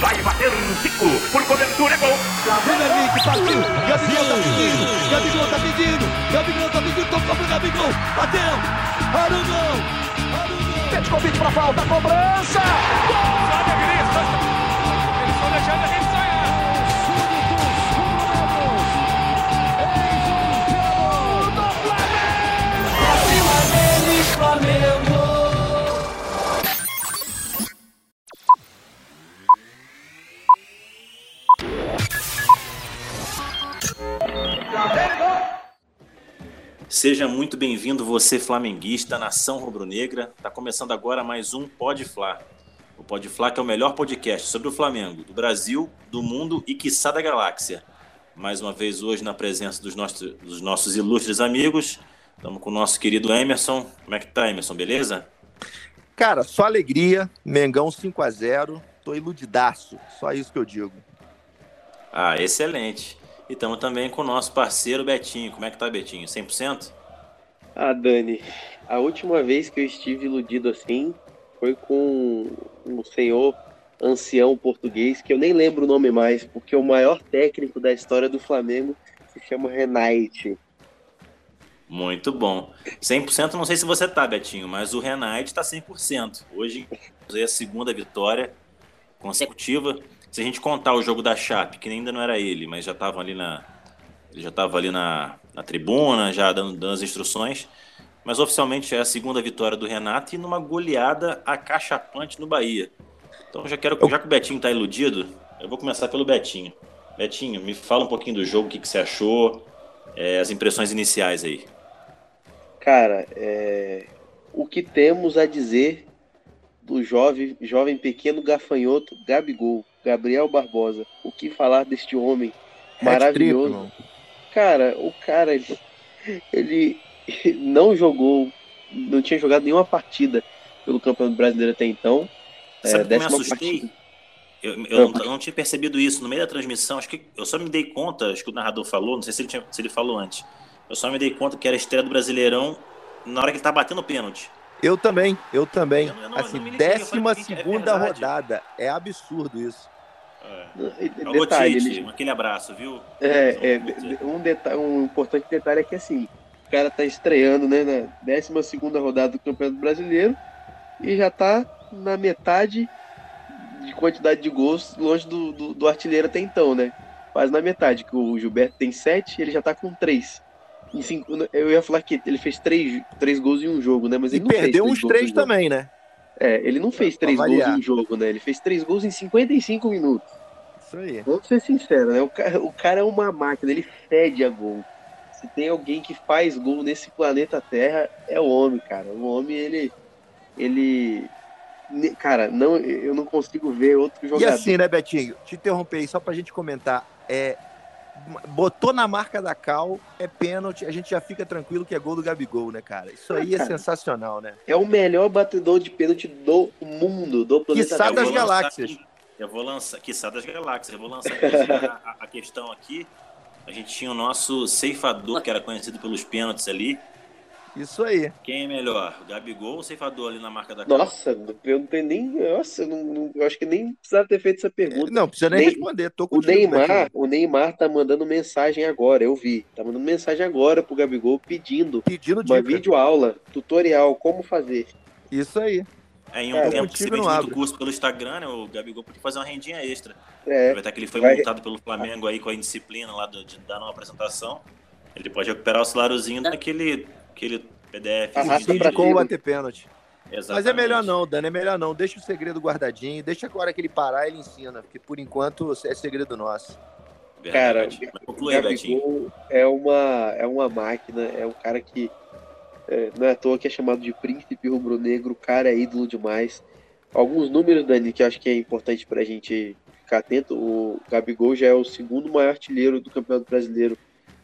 Vai bater um Zico. Por cobertura, é gol. Vem Henrique, partiu. Gabigol tá pedindo. Gabigol tá pedindo. Gabigol tá pedindo. Tocou pro Gabigol. Bateu. Arugão. Arugão. Petkovic pra falta. Cobrança. Gol! Seja muito bem-vindo, você flamenguista, nação rubro-negra. Está começando agora mais um Pode Fla. O Pode Fla que é o melhor podcast sobre o Flamengo, do Brasil, do mundo e quiçá da galáxia. Mais uma vez hoje na presença dos nossos, dos nossos ilustres amigos. Estamos com o nosso querido Emerson. Como é que tá, Emerson? Beleza? Cara, só alegria. Mengão 5 a 0 Tô iludidaço. Só isso que eu digo. Ah, excelente. E estamos também com o nosso parceiro Betinho. Como é que tá, Betinho? 100%? Ah, Dani, a última vez que eu estive iludido assim foi com um senhor ancião português, que eu nem lembro o nome mais, porque o maior técnico da história do Flamengo se chama Renate. Muito bom. 100% não sei se você tá, Betinho, mas o Renate tá 100%. Hoje é a segunda vitória consecutiva se a gente contar o jogo da Chape, que ainda não era ele, mas já estava ali na. Ele já estava ali na, na tribuna, já dando, dando as instruções. Mas oficialmente é a segunda vitória do Renato e numa goleada acachapante no Bahia. Então já quero. Já que o Betinho está iludido, eu vou começar pelo Betinho. Betinho, me fala um pouquinho do jogo, o que, que você achou, é, as impressões iniciais aí. Cara, é, o que temos a dizer do jovem, jovem pequeno gafanhoto Gabigol. Gabriel Barbosa. O que falar deste homem maravilhoso? Cara, o cara ele, ele não jogou, não tinha jogado nenhuma partida pelo Campeonato Brasileiro até então. É, Sabe é, que me assustei? Eu, eu, não, eu, não, tinha percebido isso no meio da transmissão. Acho que eu só me dei conta, acho que o narrador falou, não sei se ele, tinha, se ele falou antes. Eu só me dei conta que era a estreia do Brasileirão na hora que ele tá batendo pênalti. Eu também, eu também. Eu, eu não, assim, décima segunda é rodada. É absurdo isso. É. Detalhe, ele... aquele abraço, viu? É, é um, detalhe, um importante detalhe é que assim, o cara tá estreando né, na 12 rodada do Campeonato Brasileiro e já tá na metade de quantidade de gols longe do, do, do artilheiro até então, né? Quase na metade, que o Gilberto tem 7 ele já tá com 3. Em cinco, eu ia falar que ele fez 3, três gols em um jogo, né? Mas ele e perdeu uns 3 também, né? É, ele não fez 3 gols em um jogo, né? Ele fez 3 gols em 55 minutos. Isso aí. Vamos ser sinceros, né? O cara, o cara é uma máquina, ele fede a gol. Se tem alguém que faz gol nesse planeta Terra, é o homem, cara. O homem, ele. Ele. Cara, não, eu não consigo ver outro jogador. E assim, né, Betinho? Te interromper aí só pra gente comentar. É, botou na marca da Cal, é pênalti, a gente já fica tranquilo que é gol do Gabigol, né, cara? Isso aí ah, é sensacional, né? É o melhor batedor de pênalti do mundo, do planeta Terra. das galáxias. Eu vou lançar, que das galáxias, eu vou lançar a, a, questão aqui. A gente tinha o nosso ceifador, que era conhecido pelos pênaltis ali. Isso aí. Quem é melhor, o Gabigol ou o ceifador ali na marca da Nossa, eu não tenho nem. Nossa, eu, não, eu acho que nem precisava ter feito essa pergunta. Não, precisa nem, nem responder. Tô o Neymar, o Neymar tá mandando mensagem agora, eu vi. Tá mandando mensagem agora pro Gabigol pedindo, pedindo uma videoaula, tutorial, como fazer. Isso aí. É, em um é, tempo que se vende muito curso pelo Instagram, né, o Gabigol podia fazer uma rendinha extra. É. Que ele foi vai... multado pelo Flamengo aí com a indisciplina lá do, de dar uma apresentação. Ele pode recuperar o saláriozinho daquele aquele PDF. Arrasta como bater pênalti. Exatamente. Mas é melhor não, Dani, é melhor não. Deixa o segredo guardadinho, deixa agora que ele parar, ele ensina, porque por enquanto é segredo nosso. Verdade. Cara, o Gabigol é uma, é uma máquina, é um cara que é, não é à toa que é chamado de príncipe rubro-negro, o cara é ídolo demais. Alguns números, Dani, que eu acho que é importante para a gente ficar atento. O Gabigol já é o segundo maior artilheiro do Campeonato Brasileiro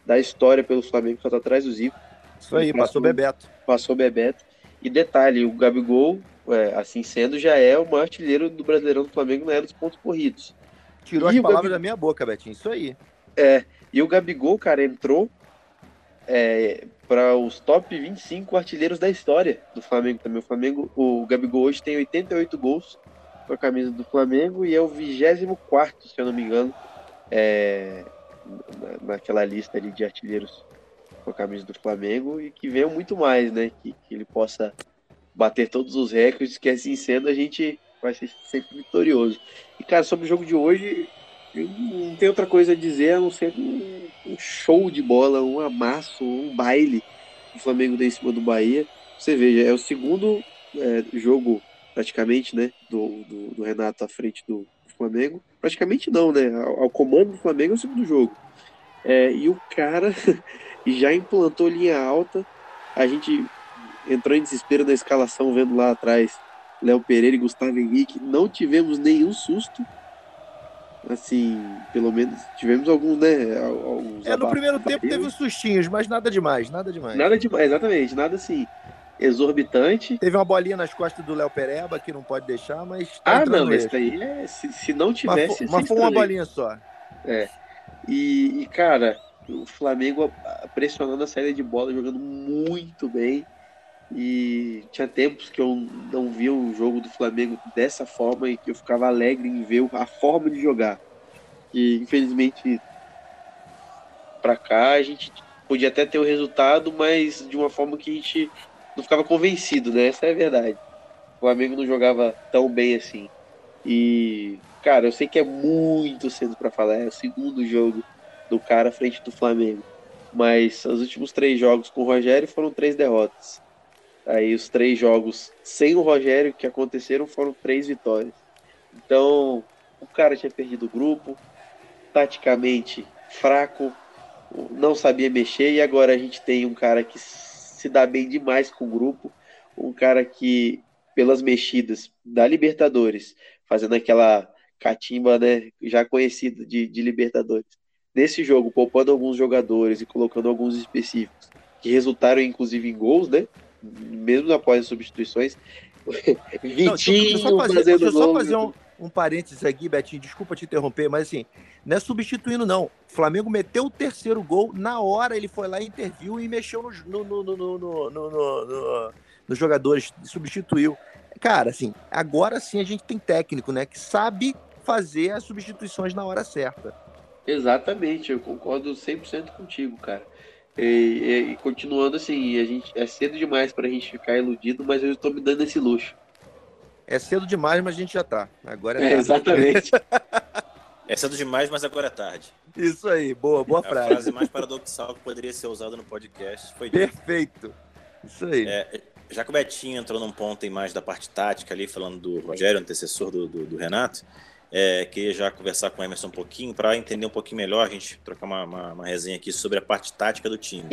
da história pelo Flamengo, só tá atrás do Zico. Isso aí, passou, passou Bebeto. Passou Bebeto. E detalhe, o Gabigol, é, assim sendo, já é o maior artilheiro do Brasileirão do Flamengo na era dos pontos corridos. Tirou e as palavras Gabigol... da minha boca, Betinho, isso aí. É, e o Gabigol, cara, entrou é, para os top 25 artilheiros da história do Flamengo também. O Flamengo, o Gabigol hoje tem 88 gols com a camisa do Flamengo e é o 24, se eu não me engano, é, naquela lista ali de artilheiros com a camisa do Flamengo e que venham muito mais, né? Que, que ele possa bater todos os recordes, que assim sendo a gente vai ser sempre vitorioso. E cara, sobre o jogo de hoje, eu não tenho outra coisa a dizer a não ser um, show de bola, um amasso, um baile que o Flamengo deu em cima do Bahia. Você veja, é o segundo é, jogo praticamente, né, do, do, do, Renato à frente do Flamengo. Praticamente não, né? Ao, ao comando do Flamengo é o segundo jogo. É, e o cara já implantou linha alta. A gente entrou em desespero na escalação, vendo lá atrás Léo Pereira e Gustavo Henrique. Não tivemos nenhum susto. Assim, pelo menos tivemos alguns, né? Alguns é, no primeiro tempo teve uns sustinhos, mas nada demais, nada demais. Nada demais, exatamente, nada assim exorbitante. Teve uma bolinha nas costas do Léo Pereba que não pode deixar, mas. Tá ah, não, esse aí é. Se, se não tivesse. Mas, mas foi uma bolinha só. É. E, e, cara, o Flamengo pressionando a saída de bola, jogando muito bem. E tinha tempos que eu não via o jogo do Flamengo dessa forma e que eu ficava alegre em ver a forma de jogar. E infelizmente para cá a gente podia até ter o resultado, mas de uma forma que a gente não ficava convencido, né? Essa é a verdade. O Flamengo não jogava tão bem assim. E, cara, eu sei que é muito cedo para falar, é o segundo jogo do cara à frente do Flamengo. Mas os últimos três jogos com o Rogério foram três derrotas. Aí os três jogos sem o Rogério que aconteceram foram três vitórias. Então, o cara tinha perdido o grupo, taticamente fraco, não sabia mexer, e agora a gente tem um cara que se dá bem demais com o grupo, um cara que, pelas mexidas da Libertadores, fazendo aquela catimba né, já conhecida de, de Libertadores, nesse jogo, poupando alguns jogadores e colocando alguns específicos, que resultaram inclusive em gols, né? Mesmo após as substituições. Vitinho Não, deixa eu só fazer, deixa eu só fazer um, um parênteses aqui, Betinho, desculpa te interromper, mas assim, não é substituindo, não. O Flamengo meteu o terceiro gol, na hora ele foi lá e interviu e mexeu no, no, no, no, nos jogadores, substituiu. Cara, assim, agora sim a gente tem técnico, né, que sabe fazer as substituições na hora certa. Exatamente, eu concordo 100% contigo, cara. E, e, e, continuando assim, a gente é cedo demais para a gente ficar iludido, mas eu estou me dando esse luxo. É cedo demais, mas a gente já tá. Agora é, é Exatamente. é cedo demais, mas agora é tarde. Isso aí, boa, boa frase. A frase mais paradoxal que poderia ser usada no podcast foi Perfeito. Isso aí. É, já que o Betinho entrou num ponto em mais da parte tática ali, falando do Rogério, antecessor do, do, do Renato, é, queria já conversar com o Emerson um pouquinho para entender um pouquinho melhor, a gente trocar uma, uma, uma, resenha aqui sobre a parte tática do time.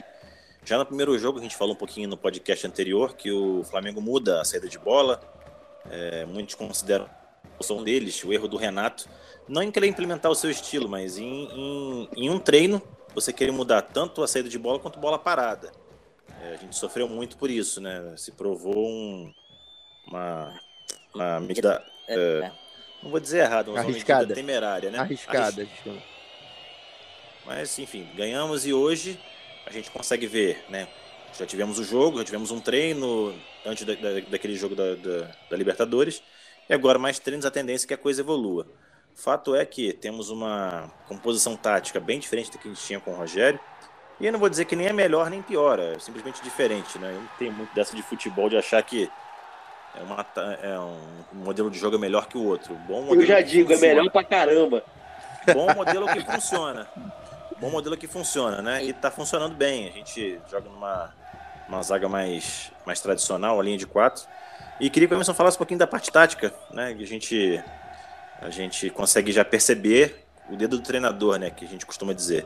Já no primeiro jogo, a gente falou um pouquinho no podcast anterior que o Flamengo muda a saída de bola, é, muitos consideram são deles, o erro do Renato, não em querer implementar o seu estilo, mas em, em, em um treino você querer mudar tanto a saída de bola quanto bola parada. É, a gente sofreu muito por isso, né? Se provou um, uma, uma medida. É, é, não vou dizer errado, mas Arriscada. uma medida temerária, né? Arriscada. Mas, enfim, ganhamos e hoje a gente consegue ver, né? Já tivemos o jogo, já tivemos um treino antes da, da, daquele jogo da, da, da, Libertadores, e agora mais treinos, a tendência é que a coisa evolua. Fato é que temos uma composição tática bem diferente do que a gente tinha com o Rogério, e eu não vou dizer que nem é melhor nem pior, é simplesmente diferente, né? Eu não tenho muito dessa de futebol de achar que é, uma, é um modelo de jogo melhor que o outro. Bom eu já digo, funciona. é melhor pra caramba. Bom modelo que funciona. Bom modelo que funciona, né? E tá funcionando bem. A gente joga numa uma zaga mais, mais tradicional, a linha de quatro. E queria que o Emerson falasse um pouquinho da parte tática, né? Que a gente, a gente consegue já perceber o dedo do treinador, né? Que a gente costuma dizer.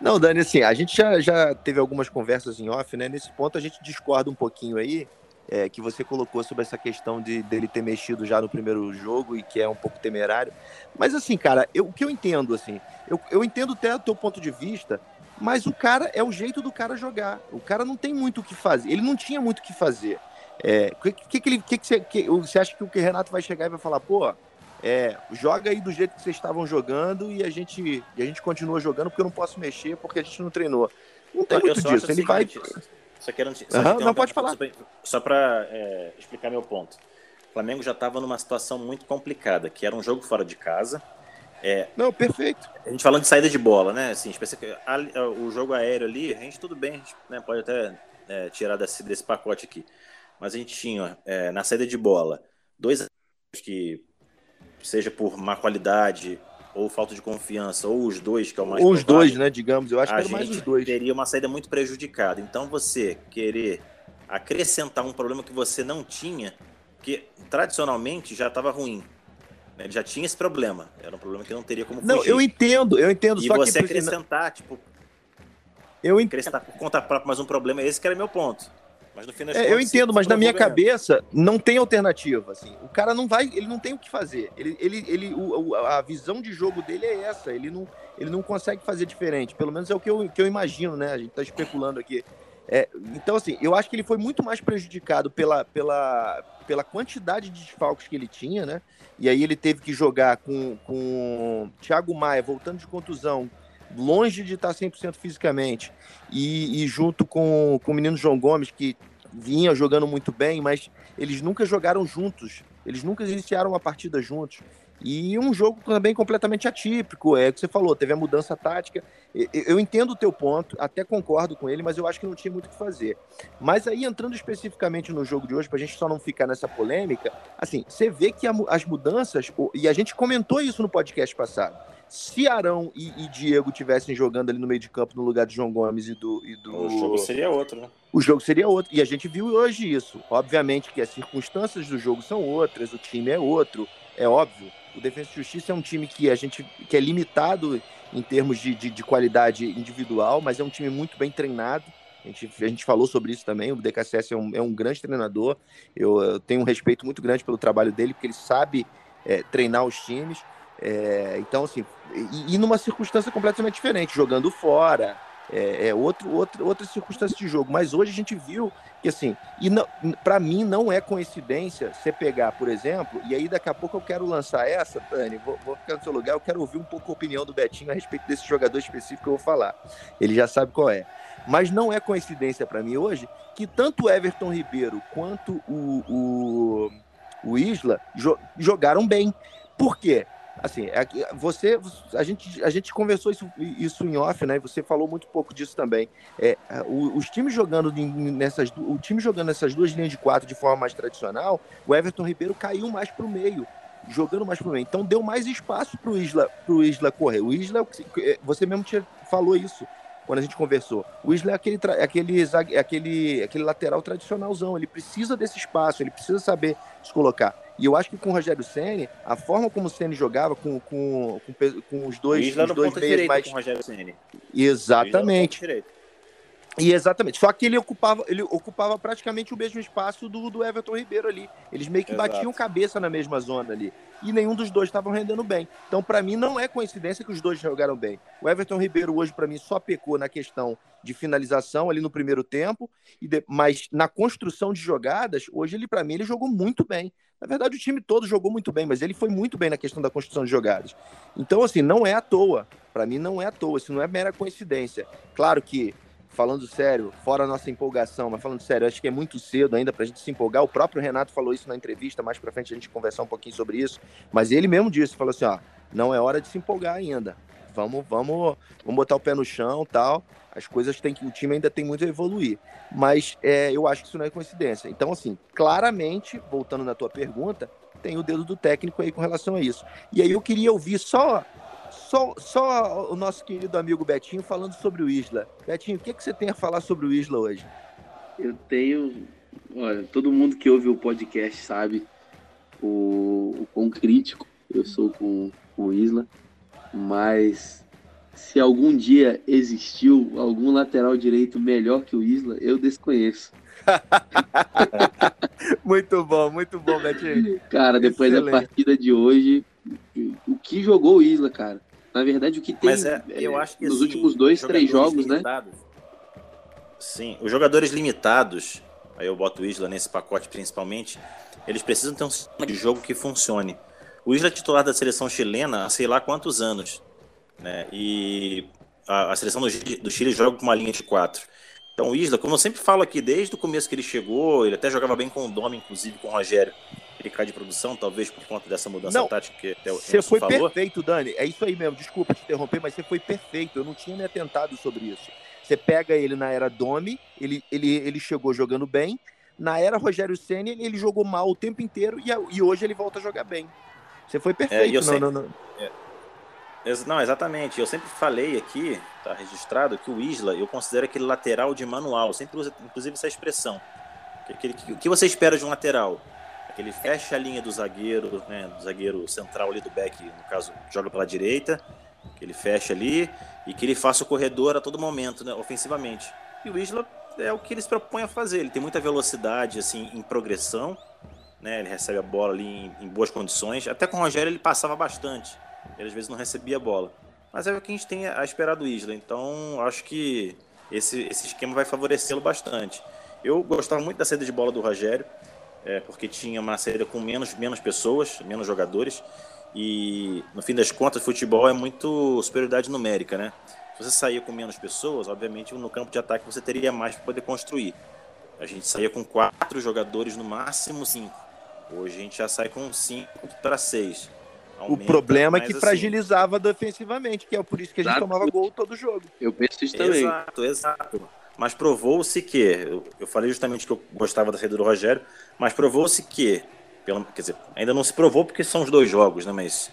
Não, Dani, assim, a gente já, já teve algumas conversas em off, né? Nesse ponto a gente discorda um pouquinho aí, é, que você colocou sobre essa questão de dele ter mexido já no primeiro jogo e que é um pouco temerário. Mas assim, cara, eu, o que eu entendo, assim, eu, eu entendo até o teu ponto de vista, mas o cara é o jeito do cara jogar. O cara não tem muito o que fazer. Ele não tinha muito o que fazer. É, que, que, que, ele, que, que, você, que você acha que o que Renato vai chegar e vai falar, pô, é, joga aí do jeito que vocês estavam jogando e a gente, e a gente continua jogando porque eu não posso mexer porque a gente não treinou. Não tem muito disso. Ele vai. Só quero, só uhum, não pode falar. Só para é, explicar meu ponto. o Flamengo já estava numa situação muito complicada, que era um jogo fora de casa. É, Não, perfeito. a gente falando de saída de bola, né? Assim, a- o jogo aéreo ali, a gente tudo bem, a gente né, pode até é, tirar desse, desse pacote aqui. Mas a gente tinha é, na saída de bola dois que, seja por má qualidade ou falta de confiança, ou os dois, que é o mais Ou os dois, né, digamos. Eu acho que era mais os dois. teria uma saída muito prejudicada. Então você querer acrescentar um problema que você não tinha, que tradicionalmente já estava ruim. né? Ele já tinha esse problema. Era um problema que não teria como Não, fugir. eu entendo, eu entendo. E só você que assim, acrescentar, tipo, eu entendo. acrescentar por conta própria mais um problema, esse que era meu ponto. Mas no fim das É, contas, eu entendo, mas na minha cabeça não tem alternativa. Assim. O cara não vai, ele não tem o que fazer. Ele, ele, ele, o- a visão de jogo dele é essa. Ele não, ele não consegue fazer diferente. Pelo menos é o que eu, que eu imagino, né? A gente tá especulando aqui. É, então, assim, eu acho que ele foi muito mais prejudicado pela, pela, pela quantidade de desfalques que ele tinha, né? E aí ele teve que jogar com, com Thiago Maia voltando de contusão, longe de estar 100% fisicamente, e, e junto com, com o menino João Gomes, que vinha jogando muito bem, mas eles nunca jogaram juntos, eles nunca iniciaram uma partida juntos. E um jogo também completamente atípico, é o que você falou, teve a mudança tática. Eu entendo o teu ponto, até concordo com ele, mas eu acho que não tinha muito o que fazer. Mas aí, entrando especificamente no jogo de hoje, para a gente só não ficar nessa polêmica, assim, você vê que as mudanças, e a gente comentou isso no podcast passado, se Arão e, e Diego tivessem jogando ali no meio de campo no lugar de João Gomes e do. E do O jogo seria outro, né? o jogo seria outro. E a gente viu hoje isso. Obviamente que as circunstâncias do jogo são outras, o time é outro, é óbvio. O Defesa e Justiça é um time que a gente que é limitado em termos de, de, de qualidade individual, mas é um time muito bem treinado. A gente, a gente falou sobre isso também. O DKSS é um, é um grande treinador. Eu, eu tenho um respeito muito grande pelo trabalho dele, porque ele sabe é, treinar os times. É, então, assim, e, e numa circunstância completamente diferente, jogando fora, é, é outro, outro, outra circunstância de jogo. Mas hoje a gente viu que, assim, e para mim não é coincidência você pegar, por exemplo, e aí daqui a pouco eu quero lançar essa, Dani, vou, vou ficar no seu lugar, eu quero ouvir um pouco a opinião do Betinho a respeito desse jogador específico que eu vou falar. Ele já sabe qual é. Mas não é coincidência para mim hoje que tanto o Everton Ribeiro quanto o, o, o Isla jo jogaram bem. Por quê? Assim, é você, a gente, a gente conversou isso, isso em off, né? Você falou muito pouco disso também. É, os times jogando nessas, o time jogando nessas duas linhas de quatro de forma mais tradicional, o Everton Ribeiro caiu mais para o meio, jogando mais para o meio. Então deu mais espaço para o Isla, pro Isla correr. O Isla, é, você mesmo tinha, falou isso quando a gente conversou. O Isla é aquele, é aquele, é aquele, aquele lateral tradicionalzão. Ele precisa desse espaço, ele precisa saber se colocar. E eu acho que com o Rogério Ceni, a forma como o Ceni jogava com, com, com, com os O dois, Isla os dois meios mais. com o Rogério Ceni. Exatamente. O Isla no ponto direito. E exatamente. Só que ele ocupava, ele ocupava praticamente o mesmo espaço do, do Everton Ribeiro ali. Eles meio que Exato. batiam cabeça na mesma zona ali. E nenhum dos dois estavam rendendo bem. Então, para mim, não é coincidência que os dois jogaram bem. O Everton Ribeiro hoje, para mim, só pecou na questão de finalização ali no primeiro tempo. E de- Mas na construção de jogadas, hoje ele, para mim, ele jogou muito bem. Na verdade, o time todo jogou muito bem, mas ele foi muito bem na questão da construção de jogadas. Então, assim, não é à toa. Para mim, não é à toa. Isso não é mera coincidência. Claro que falando sério, fora a nossa empolgação, mas falando sério, acho que é muito cedo ainda pra gente se empolgar. O próprio Renato falou isso na entrevista, mais pra frente a gente conversar um pouquinho sobre isso. Mas ele mesmo disse, falou assim, ó, não é hora de se empolgar ainda. Vamos, vamos, vamos botar o pé no chão, tal. As coisas têm que, o time ainda tem muito a evoluir. Mas é, eu acho que isso não é coincidência. Então, assim, claramente, voltando na tua pergunta, tem o dedo do técnico aí com relação a isso. E aí eu queria ouvir só só, só o nosso querido amigo Betinho falando sobre o Isla. Betinho, o que, que você tem a falar sobre o Isla hoje? Eu tenho. Olha, todo mundo que ouve o podcast sabe o, o quão crítico eu sou com, com o Isla, mas se algum dia existiu algum lateral direito melhor que o Isla, eu desconheço. muito bom, muito bom, Betinho. Cara, depois Excelente. da partida de hoje, o que jogou o Isla, cara? Na verdade, o que tem Mas é, eu acho que nos assim, últimos dois, três jogos, né? limitados- Sim, os jogadores limitados, aí eu boto o Isla nesse pacote principalmente, eles precisam ter um sistema de jogo que funcione. O Isla é titular da seleção chilena há sei lá quantos anos, né? E a, a seleção do, do Chile joga com uma linha de quatro. Então o Isla, como eu sempre falo aqui, desde o começo que ele chegou, ele até jogava bem com o Dome, inclusive com o Rogério. Ele cai de produção, talvez por conta dessa mudança Não, tática que até o Você foi falou. perfeito, Dani. É isso aí mesmo. Desculpa te interromper, mas você foi perfeito. Eu não tinha me atentado sobre isso. Você pega ele na era Domi, ele, ele, ele chegou jogando bem. Na era Rogério Senna, ele jogou mal o tempo inteiro e, e hoje ele volta a jogar bem. Você foi perfeito. É, eu não, não, não. Ex- Não, exatamente. Eu sempre falei aqui, tá registrado, que o Isla, eu considero aquele lateral de manual. Eu sempre uso, inclusive, essa expressão. Que que- O que você espera de um lateral? Aquele fecha a linha do zagueiro, né, do zagueiro central ali do back, no caso, joga pela direita, que ele fecha ali e que ele faça o corredor a todo momento, né, ofensivamente. E o Isla é o que ele se propõe a fazer. Ele tem muita velocidade, assim, em progressão, né, ele recebe a bola ali em, em boas condições. Até com o Rogério ele passava bastante. Ele às vezes não recebia a bola. Mas é o que a gente tem a esperar do Isla. Então, acho que esse, esse esquema vai favorecê-lo bastante. Eu gostava muito da saída de bola do Rogério, é, porque tinha uma saída com menos, menos pessoas, menos jogadores. E no fim das contas, futebol é muito superioridade numérica, né? Se você saía com menos pessoas, obviamente no campo de ataque você teria mais para poder construir. A gente saía com quatro jogadores, no máximo cinco. Hoje a gente já sai com cinco para seis. O Aumenta, problema é que assim, fragilizava defensivamente, que é por isso que a gente Exato. tomava gol todo jogo. Eu penso isso também. Exato, exato. Mas provou-se que, eu, falei justamente que eu gostava da saída do Rogério, mas provou-se que, pelo, quer dizer, ainda não se provou porque são os dois jogos, né? Mas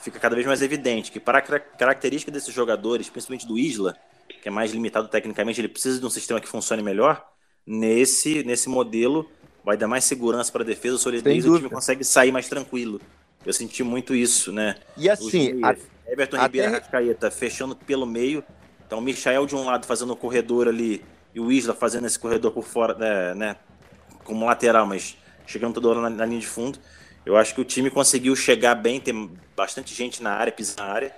fica cada vez mais evidente que para a cara- característica desses jogadores, principalmente do Isla, que é mais limitado tecnicamente, ele precisa de um sistema que funcione melhor. Nesse, nesse modelo, vai dar mais segurança para a defesa, solidez, o time consegue sair mais tranquilo. Eu senti muito isso, né? E assim, a- Everton até- Ribeiro e Arrascaeta fechando pelo meio. Então o Michael de um lado fazendo o corredor ali e o Isla fazendo esse corredor por fora, né, né, como lateral, mas chegando toda hora na, na linha de fundo. Eu acho que o time conseguiu chegar bem, ter bastante gente na área, pisar na área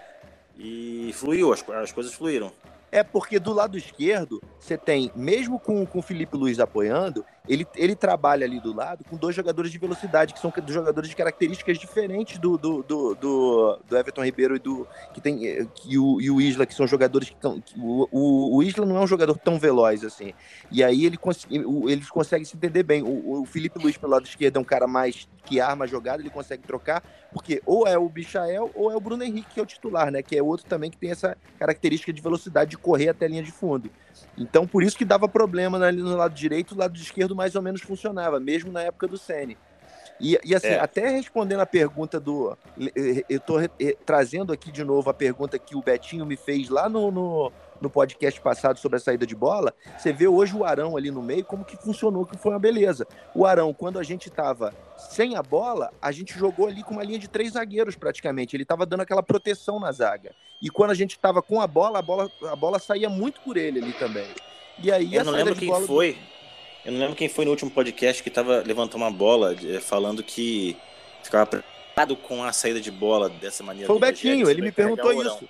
e fluiu, as, as coisas fluíram. É porque do lado esquerdo, você tem, mesmo com, com o Felipe Luiz apoiando, ele, ele trabalha ali do lado com dois jogadores de velocidade, que são jogadores de características diferentes do, do, do, do, do Everton Ribeiro e do. Que tem, eh, que o, e o Isla, que são jogadores que estão. O, o, o Isla não é um jogador tão veloz assim. E aí ele eles conseguem se entender bem. O, o Felipe Luiz pelo lado esquerdo é um cara mais que arma a jogada, ele consegue trocar, porque ou é o Bichael ou é o Bruno Henrique, que é o titular, né? Que é outro também que tem essa característica de velocidade de correr até a linha de fundo. Então, por isso que dava problema ali no lado direito, o lado esquerdo mais ou menos funcionava, mesmo na época do Sene. E, e assim, É. até respondendo a pergunta do. Eu tô re- eh, trazendo aqui de novo a pergunta que o Betinho me fez lá no, no, no podcast passado sobre a saída de bola. Você vê hoje o Arão ali no meio, como que funcionou, que foi uma beleza. O Arão, quando a gente tava sem a bola, a gente jogou ali com uma linha de três zagueiros praticamente. Ele tava dando aquela proteção na zaga. E quando a gente tava com a bola, a bola, a bola saía muito por ele ali também. E aí Eu não lembro quem bola. foi. Eu não lembro quem foi no último podcast que tava levantou uma bola eh, falando que ficava preocupado com a saída de bola dessa maneira. Foi o Betinho, ele me perguntou isso.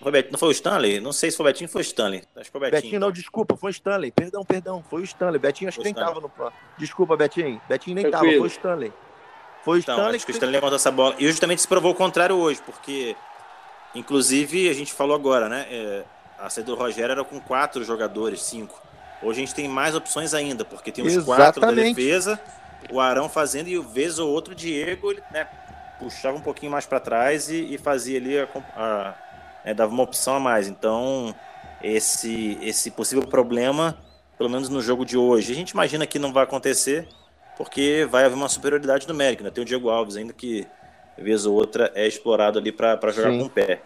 Foi o Bet- Não foi o Stanley? Não sei se foi o Betinho ou foi o Stanley. Acho que foi o Betinho. Betinho, não, desculpa, foi o Stanley. Perdão, perdão, foi oStanley. Betinho acho que Foi nem o Stanley. tava no. Desculpa, Betinho. Betinho nem tava, Tranquilo. foi o Stanley. Foi o Então, Stanley acho que o Stanley levantou essa bola. E justamente se provou o contrário hoje, porque, inclusive, a gente falou agora, né? é, a saída do Rogério era com quatro jogadores, cinco. Hoje a gente tem mais opções ainda, porque tem os quatro da defesa, o Arão fazendo e o vez ou outro o Diego, ele né, puxava um pouquinho mais para trás e, e fazia ali, a, a- né, dava uma opção a mais. Então, esse, esse possível problema, pelo menos no jogo de hoje, a gente imagina que não vai acontecer, porque vai haver uma superioridade numérica. Né? Tem o Diego Alves ainda que, vez ou outra, é explorado ali para jogar Sim. com o pé.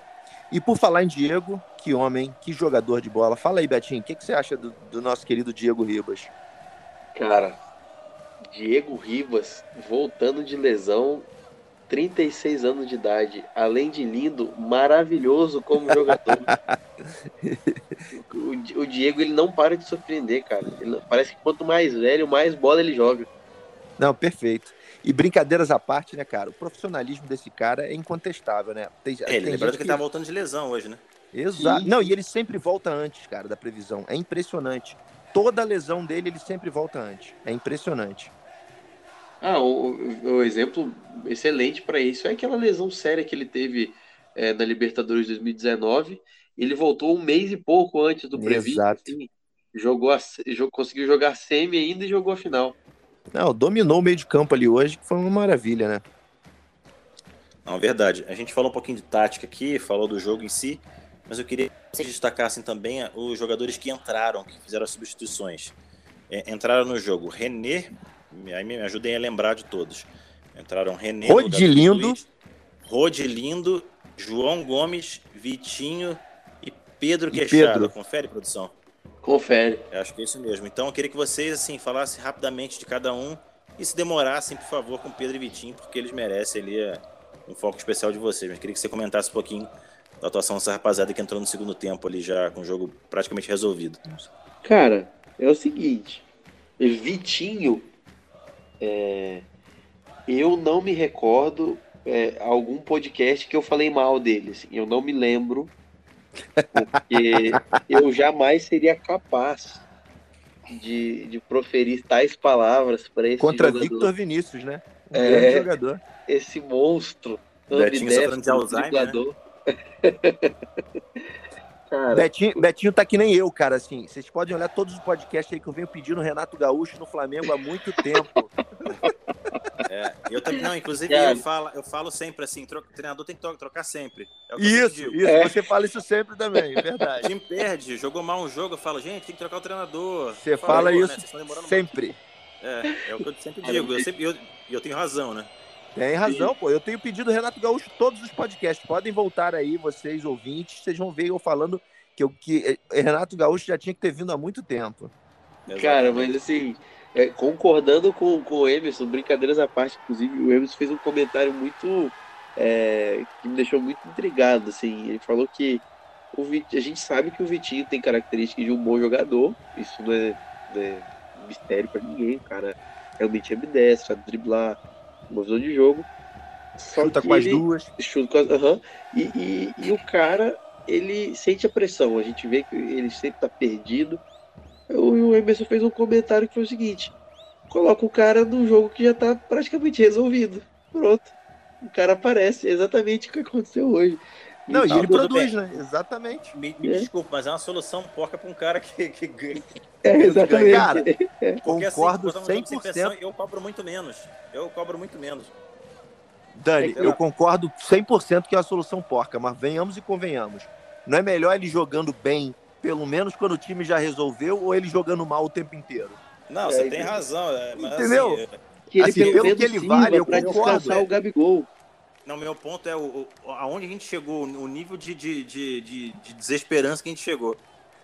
E por falar em Diego, que homem, que jogador de bola. Fala aí, Betinho, o que, que você acha do, do nosso querido Diego Ribas? Cara, Diego Ribas voltando de lesão, 36 anos de idade, além de lindo, maravilhoso como jogador. o, o Diego ele não para de surpreender, cara. Ele- parece que quanto mais velho, mais bola ele joga. Não, perfeito. E brincadeiras à parte, né, cara? O profissionalismo desse cara é incontestável, né? Tem, É, ele, tem lembrando que ele tá voltando de lesão hoje, né? Exato. Sim. Não, e ele sempre volta antes, cara, da previsão. É impressionante. Toda lesão dele, ele sempre volta antes. É impressionante. Ah, o, o- exemplo excelente para isso é aquela lesão séria que ele teve é, na Libertadores 2019. Ele voltou um mês e pouco antes do previsto. Assim. Jogou a, conseguiu jogar semi ainda e jogou a final. Não, dominou o meio de campo ali hoje, que foi uma maravilha, né? Não, verdade. A gente falou um pouquinho de tática aqui, falou do jogo em si, mas eu queria que vocês destacassem também os jogadores que entraram, que fizeram as substituições. É, entraram no jogo René, aí me ajudem a lembrar de todos. Entraram René, Rodilindo. Rodilindo, João Gomes, Vitinho e Pedro E Queixada. Pedro. Confere, produção. Confere. Eu acho que é isso mesmo. Então eu queria que vocês assim falassem rapidamente de cada um e se demorassem, por favor, com Pedro e Vitinho, porque eles merecem ali é, um foco especial de vocês. Mas queria que você comentasse um pouquinho da atuação dessa rapaziada que entrou no segundo tempo ali já com o jogo praticamente resolvido. Cara, é o seguinte. Vitinho, é, eu não me recordo é, algum podcast que eu falei mal dele. assim, eu não me lembro. Porque eu jamais seria capaz de, de proferir tais palavras para esse Contra jogador, Victor Vinícius, né? Um É. grande jogador. esse monstro. Betinho de Alzheimer, né? Cara, Betinho, Betinho tá que nem eu, cara, assim. Vocês podem olhar todos os podcasts aí que eu venho pedindo o Renato Gaúcho no Flamengo há muito tempo. É, eu também, não, inclusive Cara. eu falo, eu falo sempre assim, tro- o treinador tem que tro- trocar sempre. É o que eu sempre Isso, digo. isso. É. Você fala isso sempre também, é O verdade. time perde, jogou mal um jogo, eu falo, gente, tem que trocar o treinador. Você fala favor, né? isso demorando sempre. É, é o que eu sempre digo. Eu, sempre, eu, eu tenho razão, né? Tem razão, pô. Eu tenho pedido o Renato Gaúcho todos os podcasts. Podem voltar aí, vocês ouvintes. Vocês vão ver eu falando que, eu, que eh, Renato Gaúcho já tinha que ter vindo há muito tempo. Cara, mas assim, é, concordando com, com o Emerson, brincadeiras à parte, inclusive, o Emerson fez um comentário muito. é, que me deixou muito intrigado. Assim, ele falou que o Vit- a gente sabe que o Vitinho tem características de um bom jogador, isso não é, não é mistério pra ninguém, o cara realmente é ambidestro, sabe driblar, uma visão de jogo. Só Chuta com as duas. Chuta com as, aham. e, e, e o cara, ele sente a pressão. A gente vê que ele sempre tá perdido. O, Emerson fez um comentário que foi o seguinte: coloca o cara num jogo que já tá praticamente resolvido. Pronto. O cara aparece. É exatamente o que aconteceu hoje. Não, e Tá, ele produz, bem. né? Exatamente. Me, me É. desculpa, mas é uma solução porca pra um cara que, que ganha. É, exatamente. Cara, Porque, assim, concordo botar um jogo sem pressão, 100%. eu cobro muito menos. Eu cobro muito menos. Dani, É, eu concordo 100% que é a solução porca, mas venhamos e convenhamos. Não é melhor ele jogando bem, pelo menos quando o time já resolveu, ou ele jogando mal o tempo inteiro? Não, É, você tem razão. é, mas, Entendeu? assim, é, que ele Assim, pelo que ele vale, eu concordo, é. o Gabigol. não, meu ponto é o, o- aonde a gente chegou, o nível de, de, de, de- de desesperança que a gente chegou.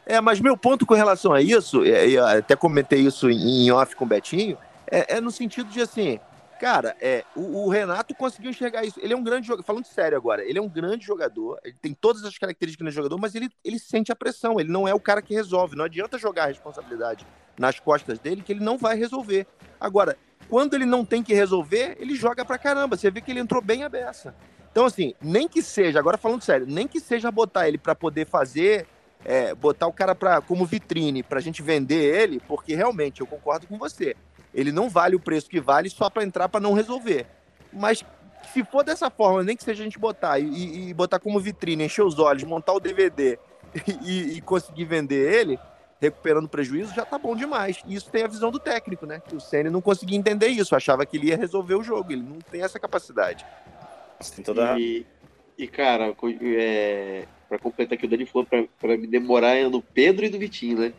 É, mas meu ponto com relação a isso, é, eu até comentei isso em em off com o Betinho, é, é no sentido de assim, cara, é, o, o Renato conseguiu enxergar isso. Ele é um grande jogador, falando sério agora, ele é um grande jogador, ele tem todas as características de jogador, mas ele, ele sente a pressão, ele não é o cara que resolve. Não adianta jogar a responsabilidade nas costas dele, que ele não vai resolver. Agora, quando ele não tem que resolver, ele joga pra caramba. Você vê que ele entrou bem a beça. Então, assim, nem que seja, agora falando sério, nem que seja botar ele pra poder fazer é, botar o cara pra, como vitrine pra gente vender ele, porque realmente eu concordo com você. Ele não vale o preço que vale só pra entrar pra não resolver. Mas se for dessa forma, nem que seja a gente botar e, e- botar como vitrine, encher os olhos, montar o DVD e, e conseguir vender ele, recuperando prejuízo, já tá bom demais. E isso tem a visão do técnico, né? Que o Ceni não conseguia entender isso, achava que ele ia resolver o jogo. Ele não tem essa capacidade. Toda E, e, cara, é, pra completar aqui, o Dani falou pra, pra me demorar é no Pedro e no Vitinho, né?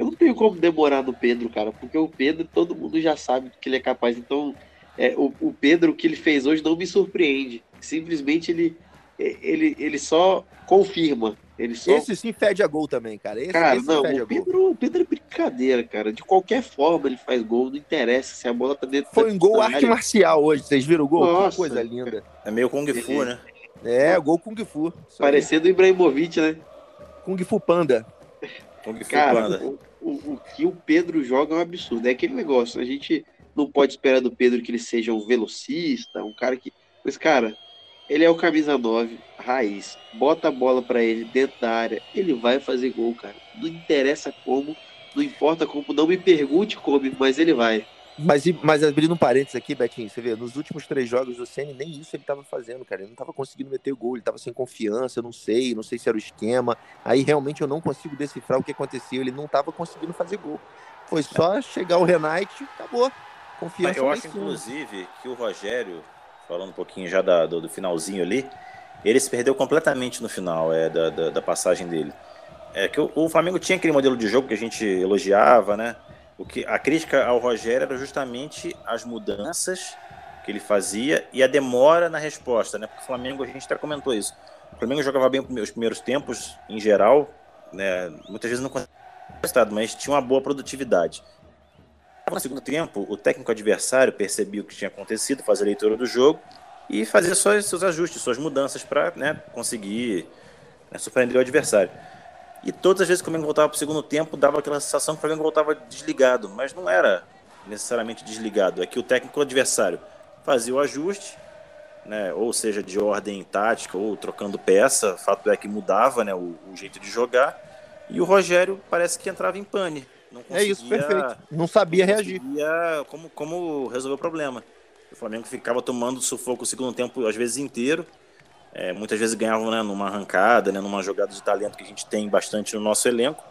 Eu não tenho como demorar no Pedro, cara, porque o Pedro, todo mundo já sabe que ele é capaz. Então, é, o, o Pedro, o que ele fez hoje não me surpreende. Simplesmente ele, é, ele, ele só confirma. Ele só. Esse sim fede a gol também, cara. Esse, cara, esse não, o. Pedro, o Pedro é brincadeira, cara. De qualquer forma ele faz gol, não interessa se a bola tá dentro Foi um gol arte marcial hoje. Vocês viram o gol? Nossa. Que coisa linda. É meio Kung Fu, né? É, gol Kung Fu. Parecendo o Ibrahimovic, né? Kung Fu Panda. Kung Fu Cara, Panda. o, o, o que o Pedro joga é um absurdo. É aquele negócio, a gente não pode esperar do Pedro que ele seja um velocista, um cara que. Mas, cara, ele é o camisa 9, raiz. Bota a bola pra ele dentro da área, ele vai fazer gol, cara. Não interessa como, não importa como, não me pergunte como, mas ele vai. Mas, mas abrindo um parênteses aqui, Betinho, você vê, nos últimos três jogos do Ceni nem isso ele estava fazendo, cara. Ele não estava conseguindo meter gol, ele estava sem confiança, eu não sei, não sei se era o esquema. Aí realmente eu não consigo decifrar o que aconteceu, ele não estava conseguindo fazer gol. Foi só chegar o Renate, acabou. Confiança. Eu acho, inclusive, que o Rogério, falando um pouquinho já da, do, do, finalzinho ali, ele se perdeu completamente no final é, da, da, da passagem dele. É que o, o Flamengo tinha aquele modelo de jogo que a gente elogiava, né? O que a crítica ao Rogério era justamente as mudanças que ele fazia e a demora na resposta, né? Porque o Flamengo, a gente até comentou isso. O Flamengo jogava bem os primeiros tempos, em geral, né? Muitas vezes não conseguia resultado, mas tinha uma boa produtividade. No segundo tempo, o técnico adversário percebia o que tinha acontecido, fazia a leitura do jogo e fazia só seus ajustes, suas mudanças para né, conseguir né, surpreender o adversário. E todas as vezes que o Flamengo voltava para o segundo tempo, dava aquela sensação que o Flamengo voltava desligado, mas não era necessariamente desligado. É que o técnico adversário fazia o ajuste, né, ou seja, de ordem tática ou trocando peça, fato é que mudava né, o, o jeito de jogar, e o Rogério parece que entrava em pane. é isso, perfeito. Não sabia não reagir. Sabia como, como resolver o problema. O Flamengo ficava tomando sufoco o segundo tempo, às vezes inteiro, é, muitas vezes ganhavam né, numa arrancada, né, numa jogada de talento que a gente tem bastante no nosso elenco.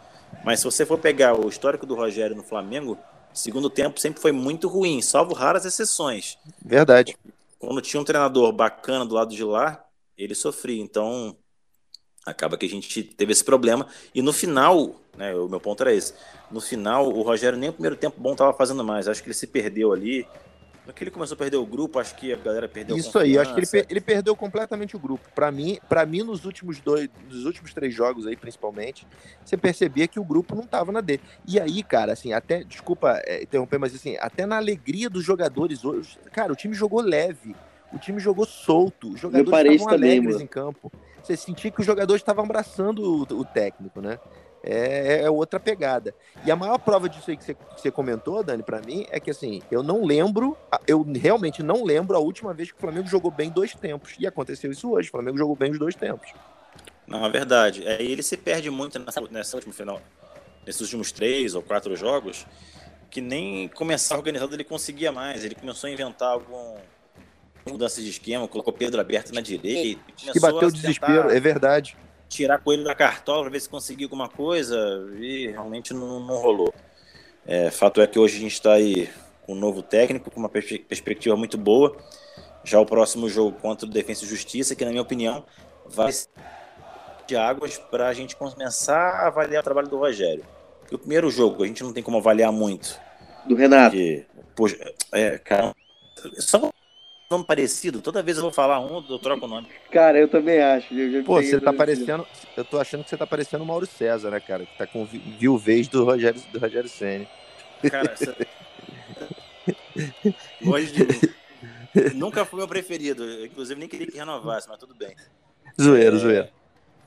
Mas se você for pegar o histórico do Rogério no Flamengo, segundo tempo sempre foi muito ruim, salvo raras exceções. Verdade. Quando tinha um treinador bacana do lado de lá, ele sofria. Então, acaba que a gente teve esse problema. E no final, né, o meu ponto era esse. No final, o Rogério nem o primeiro tempo bom estava fazendo mais. Acho que ele se perdeu ali. No que ele começou a perder o grupo, acho que a galera perdeu Isso aí, acho que ele, per ele perdeu completamente o grupo. Para mim, para mim nos últimos dois, nos últimos três jogos aí, principalmente, você percebia que o grupo não tava na dele. E aí, cara, assim, até desculpa é, interromper, mas assim, até na alegria dos jogadores hoje, cara, o time jogou leve. O time jogou solto, os jogadores estavam alegres mano. em campo. Você sentia que os jogadores estavam abraçando o, o técnico, né? É, é, outra pegada. E a maior prova disso aí que você, que você comentou, Dani, para mim, é que assim, eu não lembro, eu realmente não lembro a última vez que o Flamengo jogou bem dois tempos. E aconteceu isso hoje, o Flamengo jogou bem os dois tempos. Não, é verdade. É, ele se perde muito nessa, nessa última final, nesses últimos três ou quatro jogos, que nem começar organizado ele conseguia mais. Ele começou a inventar algum mudança de esquema, colocou Pedro aberto na direita. Que bateu o desespero, é verdade tirar coelho da cartola para ver se conseguia alguma coisa e realmente não, não rolou. É, fato é que hoje a gente está aí com um novo técnico, com uma pers perspectiva muito boa. Já o próximo jogo contra o Defensa e Justiça, que na minha opinião vai ser de águas para a gente começar a avaliar o trabalho do Rogério. Porque o primeiro jogo a gente não tem como avaliar muito. Do Renato. Porque, poxa, é, cara, só nome parecido. Toda vez eu vou falar um, eu troco o nome. Cara, eu também acho. Eu Pô, você tá parecendo. Eu tô achando que você tá parecendo o Mauro César, né, cara? Que tá com viuvez do Rogério, do Rogério Senna. Cara, essa... longe de mim. Nunca foi meu preferido. Eu, inclusive, nem queria que renovasse, mas tudo bem. Zoeiro, é, zoeiro.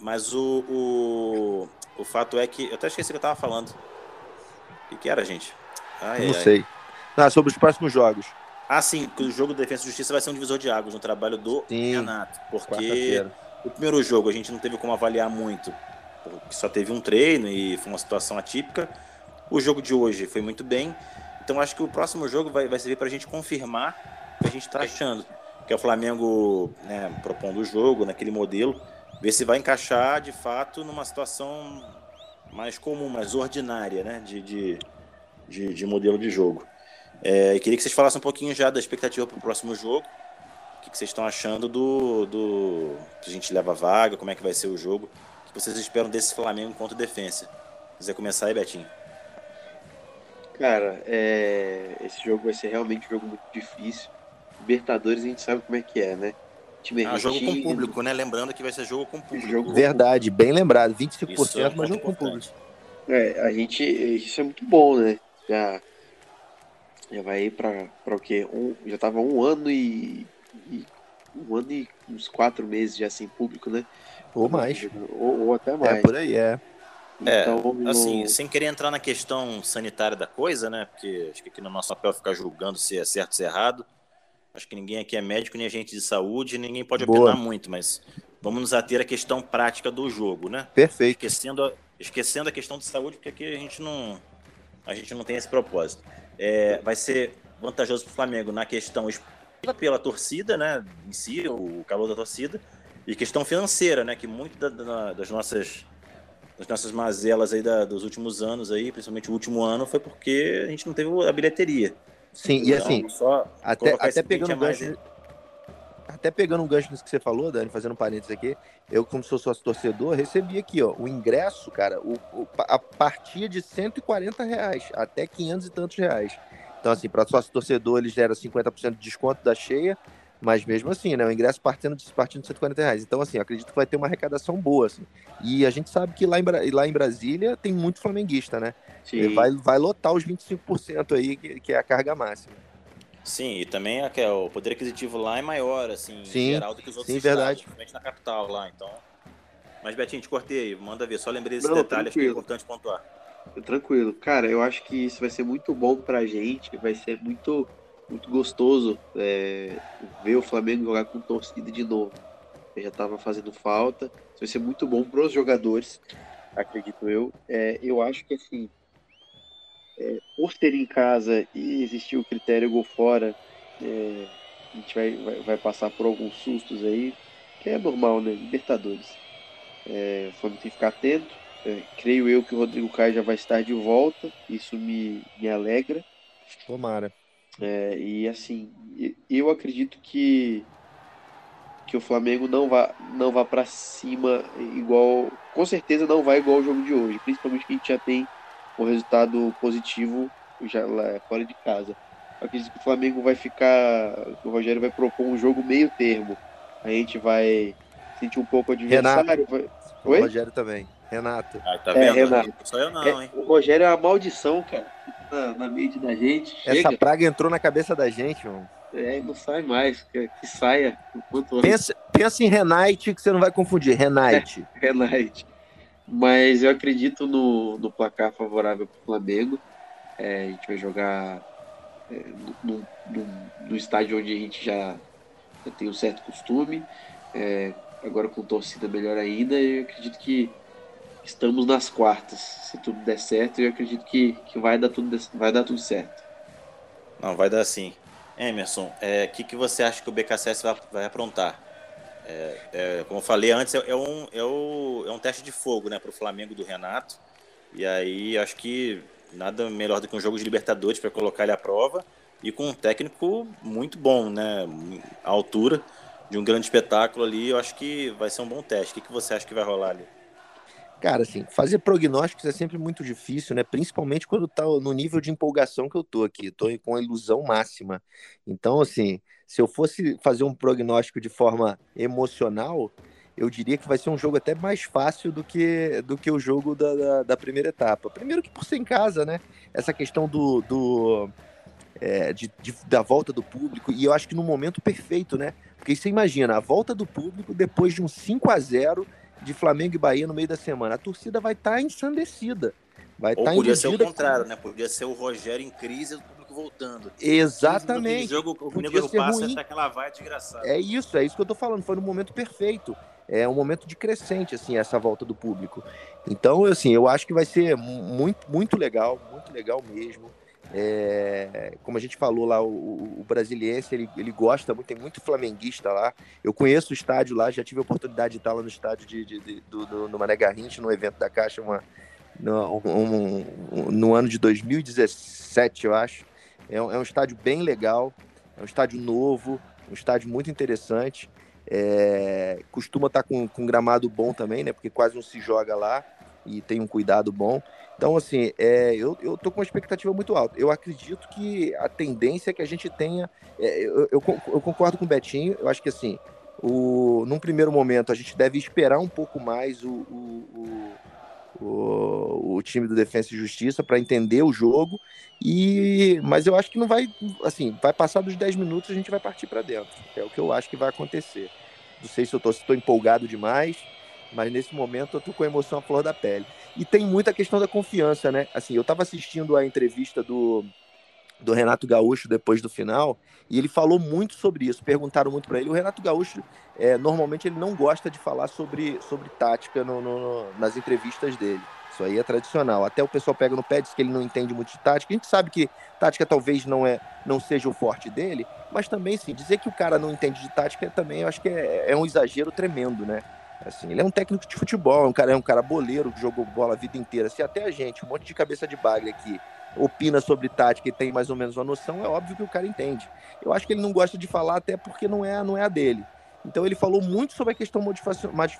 Mas o, o, o fato é que. Eu até esqueci o que eu tava falando. O que, que era, gente? Ai, Não ai, sei. Ah, sobre os próximos jogos. Ah, sim, que o jogo de Defesa e Justiça vai ser um divisor de águas no trabalho do sim, Renato. Porque o primeiro jogo a gente não teve como avaliar muito, porque só teve um treino e foi uma situação atípica. O jogo de hoje foi muito bem. Então acho que o próximo jogo vai, vai servir para a gente confirmar o que a gente está achando. Que é o Flamengo né, propondo o jogo naquele modelo, ver se vai encaixar de fato numa situação mais comum, mais ordinária né, de, de, de, de modelo de jogo. É, queria que vocês falassem um pouquinho já da expectativa para o próximo jogo. O que, que vocês estão achando do, do. que a gente leva vaga, como é que vai ser o jogo. O que vocês esperam desse Flamengo contra? Se quiser começar aí, Betinho. Cara, é... esse jogo vai ser realmente um jogo muito difícil. Libertadores a gente sabe como é que é, né? Time ah, jogo com público, né? Lembrando que vai ser jogo com público. Jogo Verdade, bem lembrado. 25%, isso é mas jogo com público. É, a gente. Isso é muito bom, né? Já já vai para o quê? Um, já tava um ano e, e, um ano e uns quatro meses já sem público, né? Ou mais. Ou, ou até mais. É por aí, é. É, então, assim, no... sem querer entrar na questão sanitária da coisa, né? Porque acho que aqui no nosso papel ficar julgando se é certo ou se é errado. Acho que ninguém aqui é médico nem agente de saúde, ninguém pode Boa. opinar muito, mas vamos nos ater à questão prática do jogo, né? Perfeito. Esquecendo a, esquecendo a questão de saúde, porque aqui a gente não, a gente não tem esse propósito. É, vai ser vantajoso para o Flamengo na questão pela torcida, né, em si, o calor da torcida, e questão financeira, né, que muito da, da, das nossas das nossas mazelas aí da, dos últimos anos aí, principalmente o último ano, foi porque a gente não teve a bilheteria. Sim, então, e assim, até, até pegando gancho, até pegando um gancho nisso que você falou, Dani, fazendo um parênteses aqui, eu, como sou sócio torcedor, recebi aqui, ó, o ingresso, cara, o, o, a partir de 140 reais até 500 e tantos reais. Então, assim, para sócio torcedor, eles deram 50% de desconto da cheia, mas mesmo assim, né, o ingresso partindo de, partindo de 140 reais. Então, assim, acredito que vai ter uma arrecadação boa, assim. E a gente sabe que lá em, lá em Brasília tem muito flamenguista, né? Sim. Vai, vai lotar os 25% aí, que, que é a carga máxima. Sim, e também é, é o poder aquisitivo lá é maior, assim, sim, em geral, do que os outros sim, estados, verdade. principalmente na capital lá, então... Mas, Betinho, te cortei aí, manda ver, só lembrei desse Não, detalhe, tranquilo. acho que é importante pontuar. Tranquilo. Cara, eu acho que isso vai ser muito bom pra gente, vai ser muito, muito gostoso é, ver o Flamengo jogar com torcida de novo. Eu já tava fazendo falta, isso vai ser muito bom pros jogadores, acredito eu. É, eu acho que, assim, é, por ter em casa e existir o critério gol fora, é, a gente vai, vai, vai, passar por alguns sustos aí, que é normal, né? Libertadores. É, o Flamengo tem que ficar atento. É, creio eu que o Rodrigo Caio já vai estar de volta, isso me, me alegra. Tomara. É, e assim, eu acredito que que o Flamengo não vá não vá para cima igual, com certeza não vai igual ao jogo de hoje, principalmente que a gente já tem um resultado positivo já lá fora de casa. Acredito que o Flamengo vai ficar, o Rogério vai propor um jogo meio termo. A gente vai sentir um pouco o adversário. Renato, vai... Oi? O Rogério também. Renato. Ah, tá vendo? É, Renato. Não sou eu não, é, hein? O Rogério é uma maldição, cara. Na, na mente da gente. Essa Chega. praga entrou na cabeça da gente, mano. É, não sai mais. Que, que saia. Pensa, pensa em Renate, que você não vai confundir. Renate. É, Renate. Mas eu acredito no, no placar favorável para o Flamengo. É, a gente vai jogar é, no, no, no, estádio onde a gente já, já tem um certo costume. É, agora com torcida melhor ainda. Eu acredito que estamos nas quartas. Se tudo der certo, eu acredito que, que vai, dar tudo, vai dar tudo certo. Não, vai dar sim. Emerson, o é, que, que você acha que o BKSS vai, vai aprontar? É, é, como eu falei antes, é, é, um, é, o, é um teste de fogo né, para o Flamengo do Renato. E aí acho que nada melhor do que um jogo de Libertadores para colocar ele à prova. E com um técnico muito bom, né? A altura de um grande espetáculo ali, eu acho que vai ser um bom teste. O que, que você acha que vai rolar ali? Cara, assim, fazer prognósticos é sempre muito difícil, né? Principalmente quando tá no nível de empolgação que eu tô aqui. Tô com a ilusão máxima. Então, assim, se eu fosse fazer um prognóstico de forma emocional, eu diria que vai ser um jogo até mais fácil do que, do que o jogo da, da, da primeira etapa. Primeiro que por ser em casa, né? Essa questão do, do é, de, de, da volta do público, e eu acho que no momento perfeito, né? Porque você imagina, a volta do público depois de um 5 a 0 de Flamengo e Bahia no meio da semana. A torcida vai estar tá ensandecida. Vai Ou tá podia ser o contrário, né? Podia ser o Rogério em crise o público voltando. Exatamente. O jogo, o podia ser passa ruim. aquela vai desgraçada. É isso, é isso que eu tô falando. Foi no momento perfeito. É um momento de crescente, assim, essa volta do público. Então, assim, eu acho que vai ser muito, muito legal, muito legal mesmo. É, como a gente falou lá, o, o brasiliense ele, ele gosta muito, tem muito flamenguista lá. Eu conheço o estádio lá, já tive a oportunidade de estar lá no estádio de, de, de do, do, no Mané Garrincha, no evento da Caixa, uma, no, um, um, no ano de 2017, eu acho. É, é, um estádio bem legal, é um estádio novo, um estádio muito interessante. É, costuma estar com, com gramado bom também, né? Porque quase não se joga lá e tem um cuidado bom. Então, assim, é, eu, eu tô com uma expectativa muito alta. Eu acredito que a tendência é que a gente tenha. É, eu, eu, eu, concordo com o Betinho, eu acho que assim, o, num primeiro momento a gente deve esperar um pouco mais o, o, o time do Defensa e Justiça para entender o jogo. E, mas eu acho que não vai. Assim, vai passar dos 10 minutos a gente vai partir para dentro. É o que eu acho que vai acontecer. Não sei se eu estou empolgado demais mas nesse momento eu tô com a emoção à flor da pele. E tem muita questão da confiança, né? Assim, eu estava assistindo a entrevista do, do Renato Gaúcho depois do final e ele falou muito sobre isso. Perguntaram muito para ele. O Renato Gaúcho, é, normalmente, ele não gosta de falar sobre, sobre tática no, no, nas entrevistas dele. Isso aí é tradicional. Até o pessoal pega no pé, diz que ele não entende muito de tática. A gente sabe que tática talvez não é não seja o forte dele, mas também, sim, dizer que o cara não entende de tática também, eu acho que é, é um exagero tremendo, né? Assim, ele é um técnico de futebol, é um cara, é um cara boleiro que jogou bola a vida inteira. Se até a gente, um monte de cabeça de bagre aqui, opina sobre tática e tem mais ou menos uma noção, é óbvio que o cara entende. Eu acho que ele não gosta de falar até porque não é, não é a dele. Então ele falou muito sobre a questão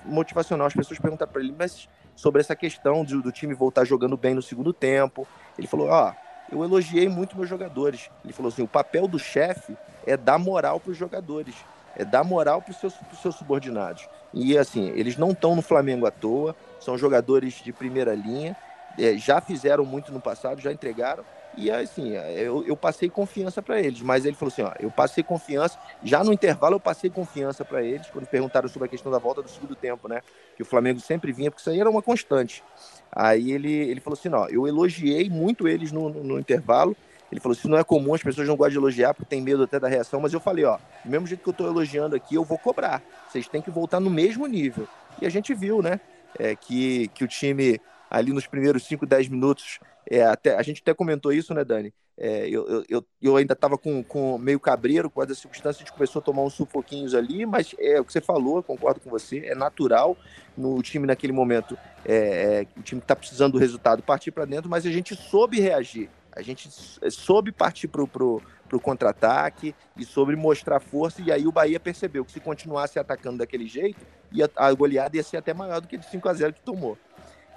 motivacional. As pessoas perguntaram para ele, mas sobre essa questão do, do, time voltar jogando bem no segundo tempo. Ele falou, ó, oh, eu elogiei muito meus jogadores. Ele falou assim, o papel do chefe é dar moral para os jogadores, é dar moral para os seus, seus subordinados. E assim, eles não estão no Flamengo à toa, são jogadores de primeira linha, é, já fizeram muito no passado, já entregaram. E assim, eu, eu passei confiança para eles, mas ele falou assim: ó, eu passei confiança, já no intervalo eu passei confiança para eles, quando perguntaram sobre a questão da volta do segundo tempo, né? Que o Flamengo sempre vinha, porque isso aí era uma constante. Aí ele, ele falou assim: ó, eu elogiei muito eles no, no, no intervalo. Ele falou: isso não é comum, as pessoas não gostam de elogiar porque tem medo até da reação, mas eu falei: ó, do mesmo jeito que eu tô elogiando aqui, eu vou cobrar. Vocês têm que voltar no mesmo nível. E a gente viu, né? É, que, que o time ali nos primeiros 5, 10 minutos. É, até, a gente até comentou isso, né, Dani? É, eu, eu, eu ainda estava com, com meio cabreiro com as circunstâncias, a gente começou a tomar uns sufoquinhos ali, mas é o que você falou, concordo com você, é natural no time naquele momento, é, é, o time está precisando do resultado partir para dentro, mas a gente soube reagir, a gente soube partir para o contra-ataque e soube mostrar força, e aí o Bahia percebeu que se continuasse atacando daquele jeito, ia, a goleada ia ser até maior do que de 5 a 0 que tomou.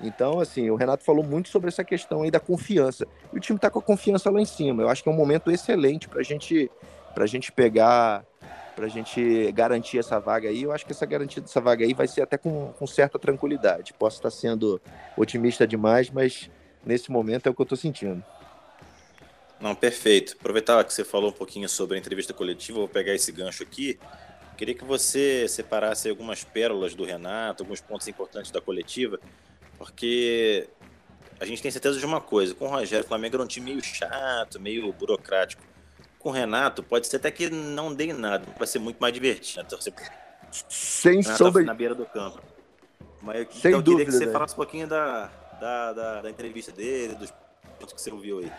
Então, assim, o Renato falou muito sobre essa questão aí da confiança. E o time está com a confiança lá em cima. Eu acho que é um momento excelente para gente, a gente pegar, para a gente garantir essa vaga aí. Eu acho que essa garantia dessa vaga aí vai ser até com, com certa tranquilidade. Posso estar sendo otimista demais, mas nesse momento é o que eu estou sentindo. Não, perfeito. Aproveitar que você falou um pouquinho sobre a entrevista coletiva, vou pegar esse gancho aqui. Queria que você separasse algumas pérolas do Renato, alguns pontos importantes da coletiva porque a gente tem certeza de uma coisa: com o Rogério, o Flamengo era um time meio chato, meio burocrático. Com o Renato, pode ser até que não dê nada, vai ser muito mais divertido. Né? Torcer Sem sombra. Na beira do campo. Mas eu, Sem então, dúvida, queria que você né? falasse um pouquinho da, da, da, da entrevista dele, dos pontos que você ouviu aí.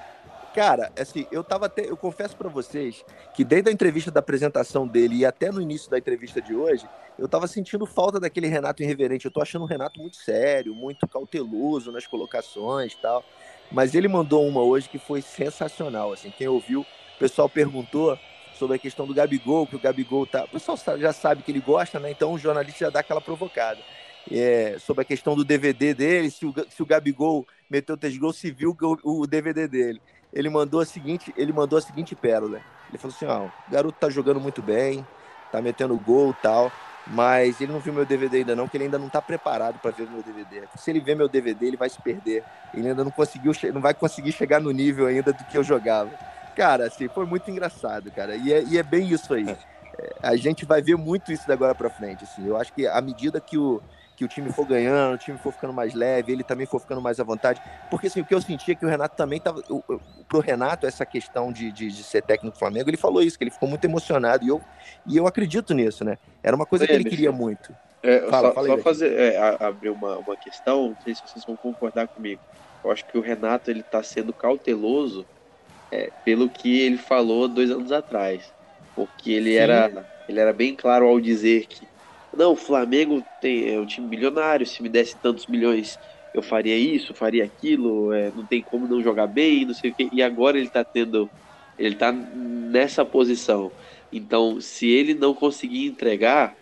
Cara, assim, eu tava até, eu confesso para vocês que desde a entrevista da apresentação dele e até no início da entrevista de hoje, eu tava sentindo falta daquele Renato irreverente. Eu tô achando o Renato muito sério, muito cauteloso nas colocações e tal. Mas ele mandou uma hoje que foi sensacional, assim, quem ouviu, o pessoal perguntou sobre a questão do Gabigol, que o Gabigol tá, o pessoal já sabe que ele gosta, né? Então o jornalista já dá aquela provocada. É, sobre a questão do DVD dele, se o, se o Gabigol meteu três gols, se viu o, o DVD dele ele mandou a seguinte, ele mandou a seguinte pérola. Ele falou assim, ó, o garoto tá jogando muito bem, tá metendo gol e tal, mas ele não viu meu DVD ainda não, que ele ainda não tá preparado para ver meu DVD. Se ele ver meu DVD, ele vai se perder. Ele ainda não conseguiu, não vai conseguir chegar no nível ainda do que eu jogava. Cara, assim, foi muito engraçado, cara. E é, e é bem isso aí. É, a gente vai ver muito isso da agora para frente, assim. Eu acho que à medida que o que o time for ganhando, o time for ficando mais leve, ele também for ficando mais à vontade. Porque assim, o que eu sentia é que o Renato também estava. Pro Renato, essa questão de, de, de, ser técnico do Flamengo, ele falou isso, que ele ficou muito emocionado. E eu, e eu acredito nisso, né? Era uma coisa Oi, que ele bicho. queria muito. É, Fala, só, fala só aí, fazer, é, abrir uma, uma questão, não sei se vocês vão concordar comigo. Eu acho que o Renato ele está sendo cauteloso é, pelo que ele falou dois anos atrás, porque ele Sim. era ele era bem claro ao dizer que não, o Flamengo tem é um time milionário, se me desse tantos milhões eu faria isso, faria aquilo, é, não tem como não jogar bem, não sei o quê. E agora ele está tendo, ele tá nessa posição. Então, se ele não conseguir entregar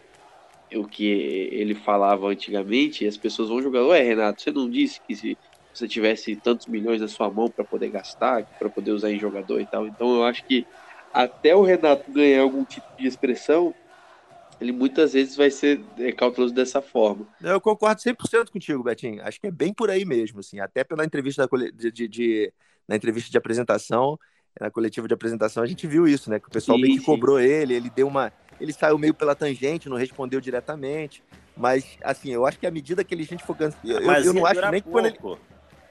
o que ele falava antigamente, as pessoas vão jogar. Ué, Renato, você não disse que se você tivesse tantos milhões na sua mão para poder gastar, para poder usar em jogador e tal. Então, eu acho que até o Renato ganhar algum tipo de expressão, ele muitas vezes vai ser é, cauteloso dessa forma. Eu concordo 100% contigo, Betinho. Acho que é bem por aí mesmo, assim. Até pela entrevista da cole- de, de- de- na entrevista de apresentação, na coletiva de apresentação, a gente viu isso, né? Que o pessoal Sim, meio que sim. cobrou ele, ele deu uma, ele saiu meio pela tangente, não respondeu diretamente. Mas assim, eu acho que à medida que ele, a gente for eu, eu- Mas eu ia não acho nem que pouco. quando ele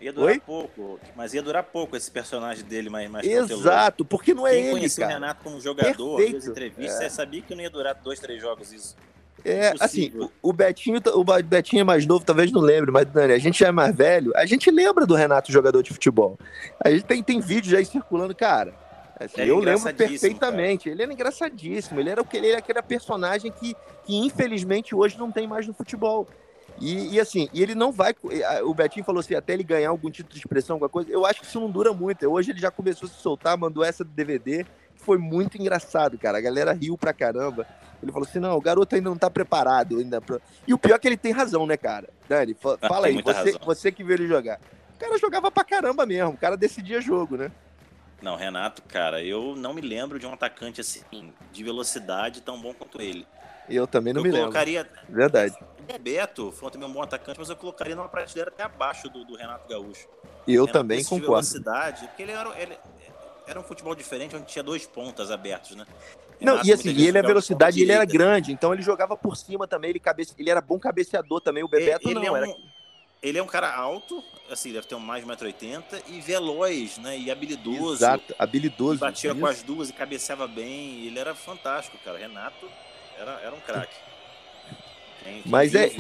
Ia durar Oi? pouco. Mas ia durar pouco esse personagem dele mais, mais. Exato, porque não é Quem ele, conhecia o cara. Renato como jogador, as entrevistas, É. você sabia que não ia durar dois, três jogos isso. É, assim, o Betinho, o Betinho é mais novo, talvez não lembre, mas, Dani, a gente já é mais velho, a gente lembra do Renato jogador de futebol. A gente tem, tem vídeos aí circulando, cara. Assim, eu lembro perfeitamente. Cara. Ele era engraçadíssimo. Ele era o que ele era aquele personagem que, que infelizmente hoje não tem mais no futebol. E, e, assim, e ele não vai. O Betinho falou assim, até ele ganhar algum título de expressão, alguma coisa. Eu acho que isso não dura muito. Hoje ele já começou a se soltar, mandou essa do DVD. Foi muito engraçado, cara. A galera riu pra caramba. Ele falou assim: não, o garoto ainda não tá preparado. Ainda pra... E o pior é que ele tem razão, né, cara? Dani, ah, fala aí, você, você que viu ele jogar. O cara jogava pra caramba mesmo, o cara decidia jogo, né? Não, Renato, cara, eu não me lembro de um atacante assim, de velocidade tão bom quanto ele. Eu também não eu me colocaria... lembro. Verdade. Beto foi também um bom atacante, mas eu colocaria numa prateleira até abaixo do, do Renato Gaúcho. E eu Renato, também concordo. velocidade, porque ele era, ele era um futebol diferente, onde tinha dois pontas abertos, né? Não, e assim, e ele a velocidade, ele era grande, então ele jogava por cima também, ele, cabe... ele era bom cabeceador também, o Bebeto ele, ele não, é um... era... Ele é um cara alto, assim, deve ter mais de 1,80m, e veloz, né? E habilidoso. Exato, habilidoso. batia com as duas e cabeceava bem. Ele era fantástico, cara. Renato era, era um craque. Mas é.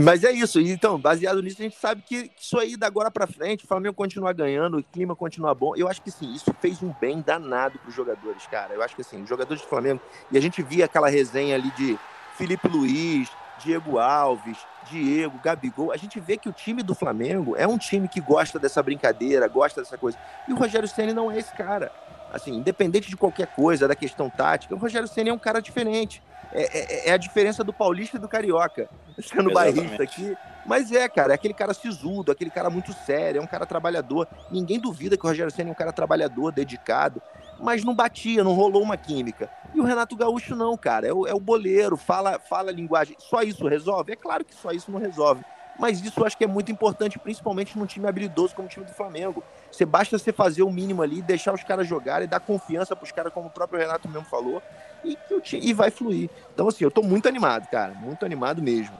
Mas é isso. Então, baseado nisso, a gente sabe que isso aí da agora para frente, o Flamengo continuar ganhando, o clima continuar bom. Eu acho que sim, isso fez um bem danado para os jogadores, cara. Eu acho que assim, os jogadores do Flamengo, e a gente via aquela resenha ali de Felipe Luiz, Diego Alves, Diego, Gabigol, a gente vê que o time do Flamengo é um time que gosta dessa brincadeira, gosta dessa coisa. E o Rogério Ceni não é esse cara. Assim, independente de qualquer coisa, da questão tática, o Rogério Ceni é um cara diferente. É, é, é, a diferença do paulista e do carioca. Sendo bairrista aqui. Mas é, cara, é aquele cara sisudo, aquele cara muito sério, é um cara trabalhador. Ninguém duvida que o Rogério Senna é um cara trabalhador, dedicado. Mas não batia, não rolou uma química. E o Renato Gaúcho não, cara. É o, é o boleiro, fala, fala linguagem. Só isso resolve? É claro que só isso não resolve. Mas isso eu acho que é muito importante, principalmente num time habilidoso como o time do Flamengo. Você basta você fazer o mínimo ali, deixar os caras jogarem, dar confiança para os caras, como o próprio Renato mesmo falou, e, e vai fluir. Então, assim, eu tô muito animado, cara. Muito animado mesmo.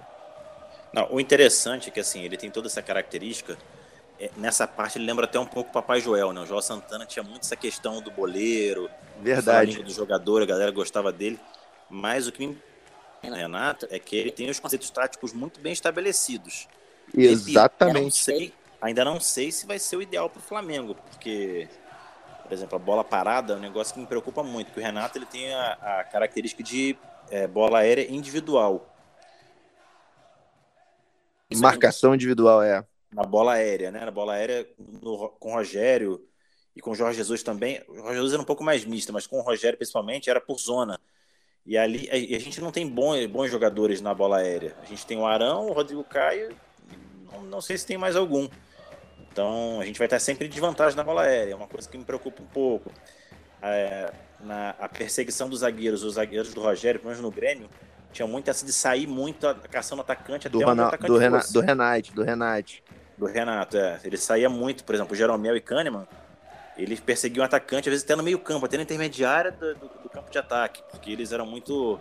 Não, o interessante é que, assim, ele tem toda essa característica. É, nessa parte ele lembra até um pouco o Papai Joel, né? O Joel Santana tinha muito essa questão do boleiro, verdade, do jogador, a galera gostava dele. Mas o que me Renato é que ele tem os conceitos táticos muito bem estabelecidos. Exatamente. Ainda não sei, ainda não sei se vai ser o ideal para o Flamengo, porque, por exemplo, a bola parada é um negócio que me preocupa muito, porque o Renato ele tem a, a característica de é, bola aérea individual. Isso Marcação individual, é. Na bola aérea, né? Na bola aérea no, com o Rogério e com o Jorge Jesus também. O Jorge Jesus era um pouco mais mista, mas com o Rogério principalmente era por zona. E ali a, a gente não tem bons, bons jogadores na bola aérea. A gente tem o Arão, o Rodrigo Caio, não, não sei se tem mais algum. Então a gente vai estar sempre em desvantagem na bola aérea, é uma coisa que me preocupa um pouco. É, na, a perseguição dos zagueiros, os zagueiros do Rogério, pelo menos no Grêmio, tinha muito essa de sair muito caçando atacante do até atacante do, Rena, do Renate, do Renate. Do Renato, é. Ele saía muito, por exemplo, o Jeromel e Kahneman, eles perseguiam o atacante, às vezes até no meio campo, até na intermediária do, do, do campo de ataque, porque eles eram muito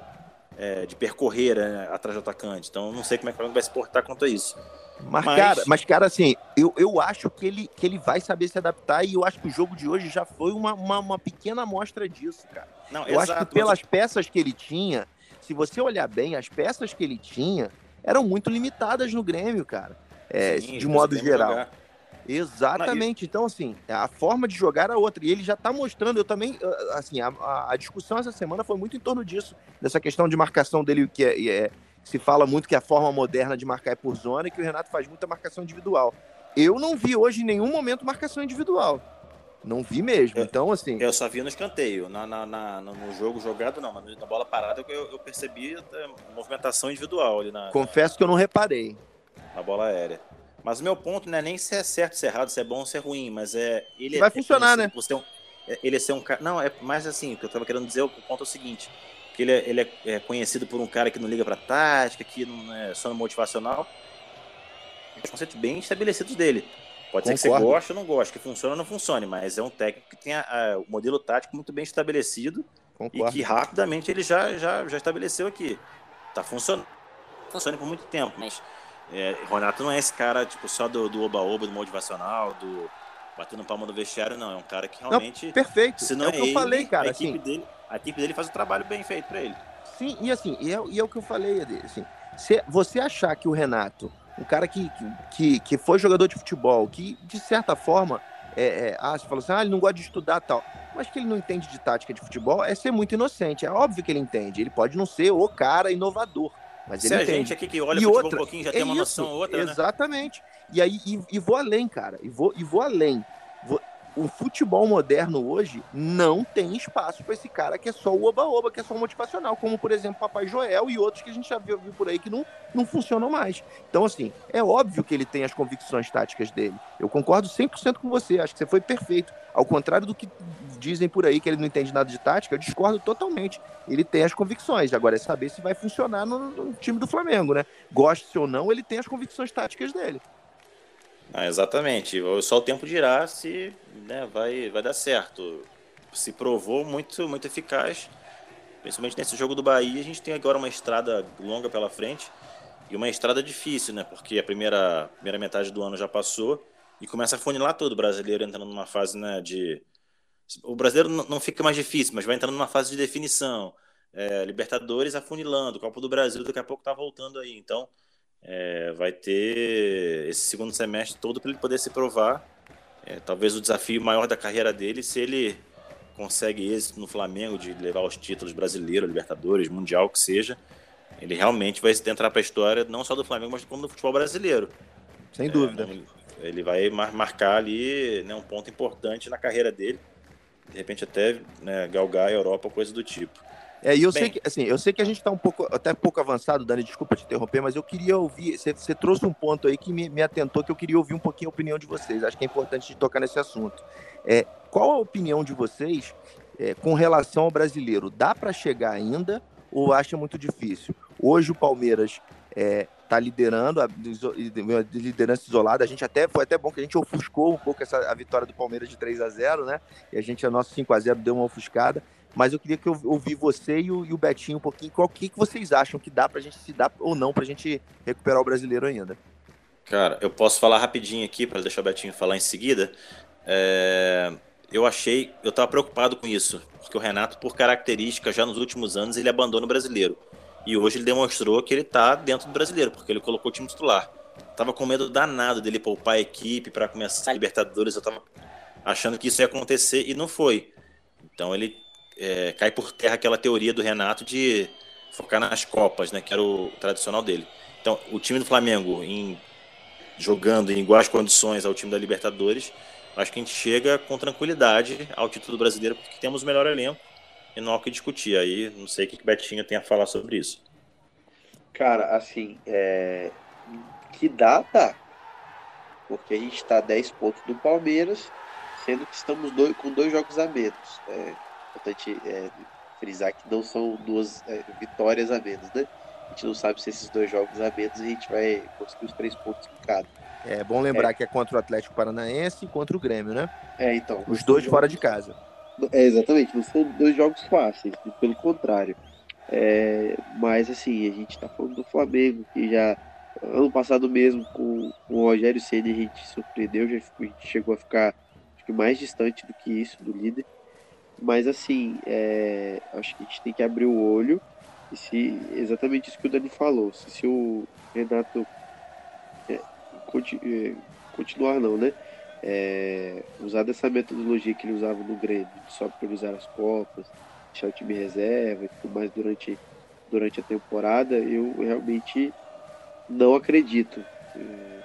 é, de percorrer né, atrás do atacante. Então não sei como é que o Flamengo vai se portar quanto a isso. Mas, mas... Cara, mas, cara, assim, eu, eu acho que ele, que ele vai saber se adaptar e eu acho que o jogo de hoje já foi uma, uma, uma pequena amostra disso, cara. Não, eu exato, acho que pelas mas... peças que ele tinha, se você olhar bem, as peças que ele tinha eram muito limitadas no Grêmio, cara. É, Sim, de modo geral. Jogar. Exatamente. Então, assim, a forma de jogar era outra. E ele já está mostrando, eu também, assim, a, a, discussão essa semana foi muito em torno disso, dessa questão de marcação dele, que é, é, se fala muito que a forma moderna de marcar é por zona e que o Renato faz muita marcação individual. Eu não vi hoje em nenhum momento marcação individual. Não vi mesmo. Eu, então, assim. Eu só vi no escanteio. Na, na, na no jogo jogado, não. Mas na bola parada eu, eu percebi movimentação individual ali na. Confesso que eu não reparei. Na bola aérea. Mas o meu ponto não é nem se é certo, se é errado, se é bom ou se é ruim, mas é. Ele Vai é, funcionar, ele, né? Você é um, é, ele é ser um cara. Não, é mais assim, o que eu tava querendo dizer, o ponto é o seguinte: que ele é, ele é conhecido por um cara que não liga pra tática, que não é só no motivacional. Os conceitos bem estabelecidos dele. Pode Concordo. ser que você goste ou não goste, que funcione ou não funcione, mas é um técnico que tem a, a, o modelo tático muito bem estabelecido Concordo. e que rapidamente ele já, já, já estabeleceu aqui. Tá funcionando. Funciona por muito tempo, mas é, Renato não é esse cara, tipo, só do, do oba-oba, do motivacional, do batendo palma no vestiário, não. É um cara que realmente. Não, perfeito. Se não é, é o que ele, eu falei, cara. A equipe, assim... dele, a equipe dele faz o trabalho bem feito para ele. Sim, e assim, e é, e é o que eu falei, assim, se você achar que o Renato, um cara que, que, que foi jogador de futebol, que de certa forma, é, é, ah, você falou assim, ah, ele não gosta de estudar tal, mas que ele não entende de tática de futebol, é ser muito inocente. É óbvio que ele entende, ele pode não ser o cara inovador, mas Se a entende. gente aqui que olha E outra, um pouquinho já é tem uma isso, noção outra, né? Exatamente. E aí, e, e vou além, cara. E vou, e vou além. Vou- o futebol moderno hoje não tem espaço para esse cara que é só o oba-oba, que é só o motivacional, como por exemplo Papai Joel e outros que a gente já viu, viu por aí que não, não funcionam mais. Então, assim, é óbvio que ele tem as convicções táticas dele. Eu concordo 100% com você, acho que você foi perfeito. Ao contrário do que dizem por aí que ele não entende nada de tática, eu discordo totalmente. Ele tem as convicções. Agora é saber se vai funcionar no, no time do Flamengo, né? Goste ou não, ele tem as convicções táticas dele. Ah, exatamente. Só o tempo dirá se né, vai, vai dar certo. Se provou muito, muito eficaz, principalmente nesse jogo do Bahia. A gente tem agora uma estrada longa pela frente e uma estrada difícil, né? Porque a primeira, primeira metade do ano já passou e começa a funilar todo o brasileiro entrando numa fase né, de. O brasileiro não fica mais difícil, mas vai entrando numa fase de definição. É, Libertadores afunilando, Copa do Brasil daqui a pouco tá voltando aí. Então, é, vai ter esse segundo semestre todo para ele poder se provar. É, talvez o desafio maior da carreira dele, se ele consegue êxito no Flamengo de levar os títulos brasileiro, Libertadores, Mundial, que seja, ele realmente vai entrar para a história não só do Flamengo, mas como do futebol brasileiro. Sem dúvida. Ele, ele vai mar- marcar ali né, um ponto importante na carreira dele. De repente até né, galgar a Europa, coisa do tipo. É, e eu Bem. sei que assim, eu sei que a gente está um pouco, até um pouco avançado, Dani, desculpa te interromper, mas eu queria ouvir. Você, você trouxe um ponto aí que me, me atentou, que eu queria ouvir um pouquinho a opinião de vocês. Acho que é importante de tocar nesse assunto. É, qual a opinião de vocês é, com relação ao brasileiro? Dá para chegar ainda ou acha muito difícil? Hoje o Palmeiras está liderando, a, liderança isolada. A gente até foi até bom que a gente ofuscou um pouco essa, a vitória do Palmeiras de 3 a 0 né? E a gente, a nosso 5 a 0 deu uma ofuscada. Mas eu queria que eu ouvir você e o, e o Betinho um pouquinho. Qual que, que vocês acham que dá pra gente se dar ou não pra gente recuperar o brasileiro ainda? Cara, eu posso falar rapidinho aqui para deixar o Betinho falar em seguida. É, eu achei, eu estava preocupado com isso, porque o Renato, por característica, já nos últimos anos ele abandona o brasileiro. E hoje ele demonstrou que ele está dentro do brasileiro, porque ele colocou o time titular. Tava com medo danado dele poupar a equipe para começar a Libertadores. Eu tava achando que isso ia acontecer e não foi. Então ele é, cai por terra aquela teoria do Renato de focar nas Copas, né? Que era o tradicional dele. Então, o time do Flamengo, em, jogando em iguais condições ao time da Libertadores, acho que a gente chega com tranquilidade ao título brasileiro, porque temos o melhor elenco e não há o que discutir. Aí, não sei o que o Betinho tem a falar sobre isso. Cara, assim, é... que dá, dá. Porque a gente tá 10 pontos do Palmeiras, sendo que estamos dois, com dois jogos a menos. É importante é, frisar que não são duas é, vitórias a menos, né? A gente não sabe se esses dois jogos a menos a gente vai conseguir os três pontos em cada. É bom lembrar que é contra o Atlético Paranaense e contra o Grêmio, né? É, então. Os dois fora de casa. É, exatamente, não são dois jogos fáceis, pelo contrário. É, mas assim, a gente tá falando do Flamengo, que já ano passado mesmo, com, com o Rogério Ceni a gente surpreendeu, já a gente chegou a ficar acho que mais distante do que isso, do líder. Mas assim, é, acho que a gente tem que abrir o olho e se exatamente isso que o Dani falou, se, se o Renato é, conti- é, continuar não, né? É, usar dessa metodologia que ele usava no Grêmio, de só priorizar as Copas, deixar o time reserva e tudo mais durante, durante a temporada, eu realmente não acredito. É,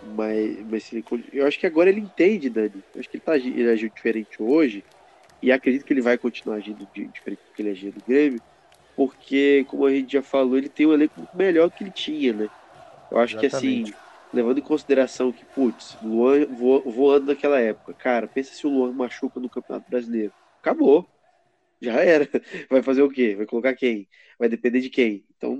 mas, mas ele, eu acho que agora ele entende, Dani. Eu acho que ele, tá, ele agiu diferente hoje e acredito que ele vai continuar agindo diferente do que ele agia no Grêmio, porque, como a gente já falou, ele tem um elenco melhor que ele tinha, né? Eu acho que assim, Exatamente. Levando em consideração que, putz, Luan vo- voando naquela época, cara, pensa se o Luan machuca no Campeonato Brasileiro. Acabou. Já era. Vai fazer o quê? Vai colocar quem? Vai depender de quem? Então,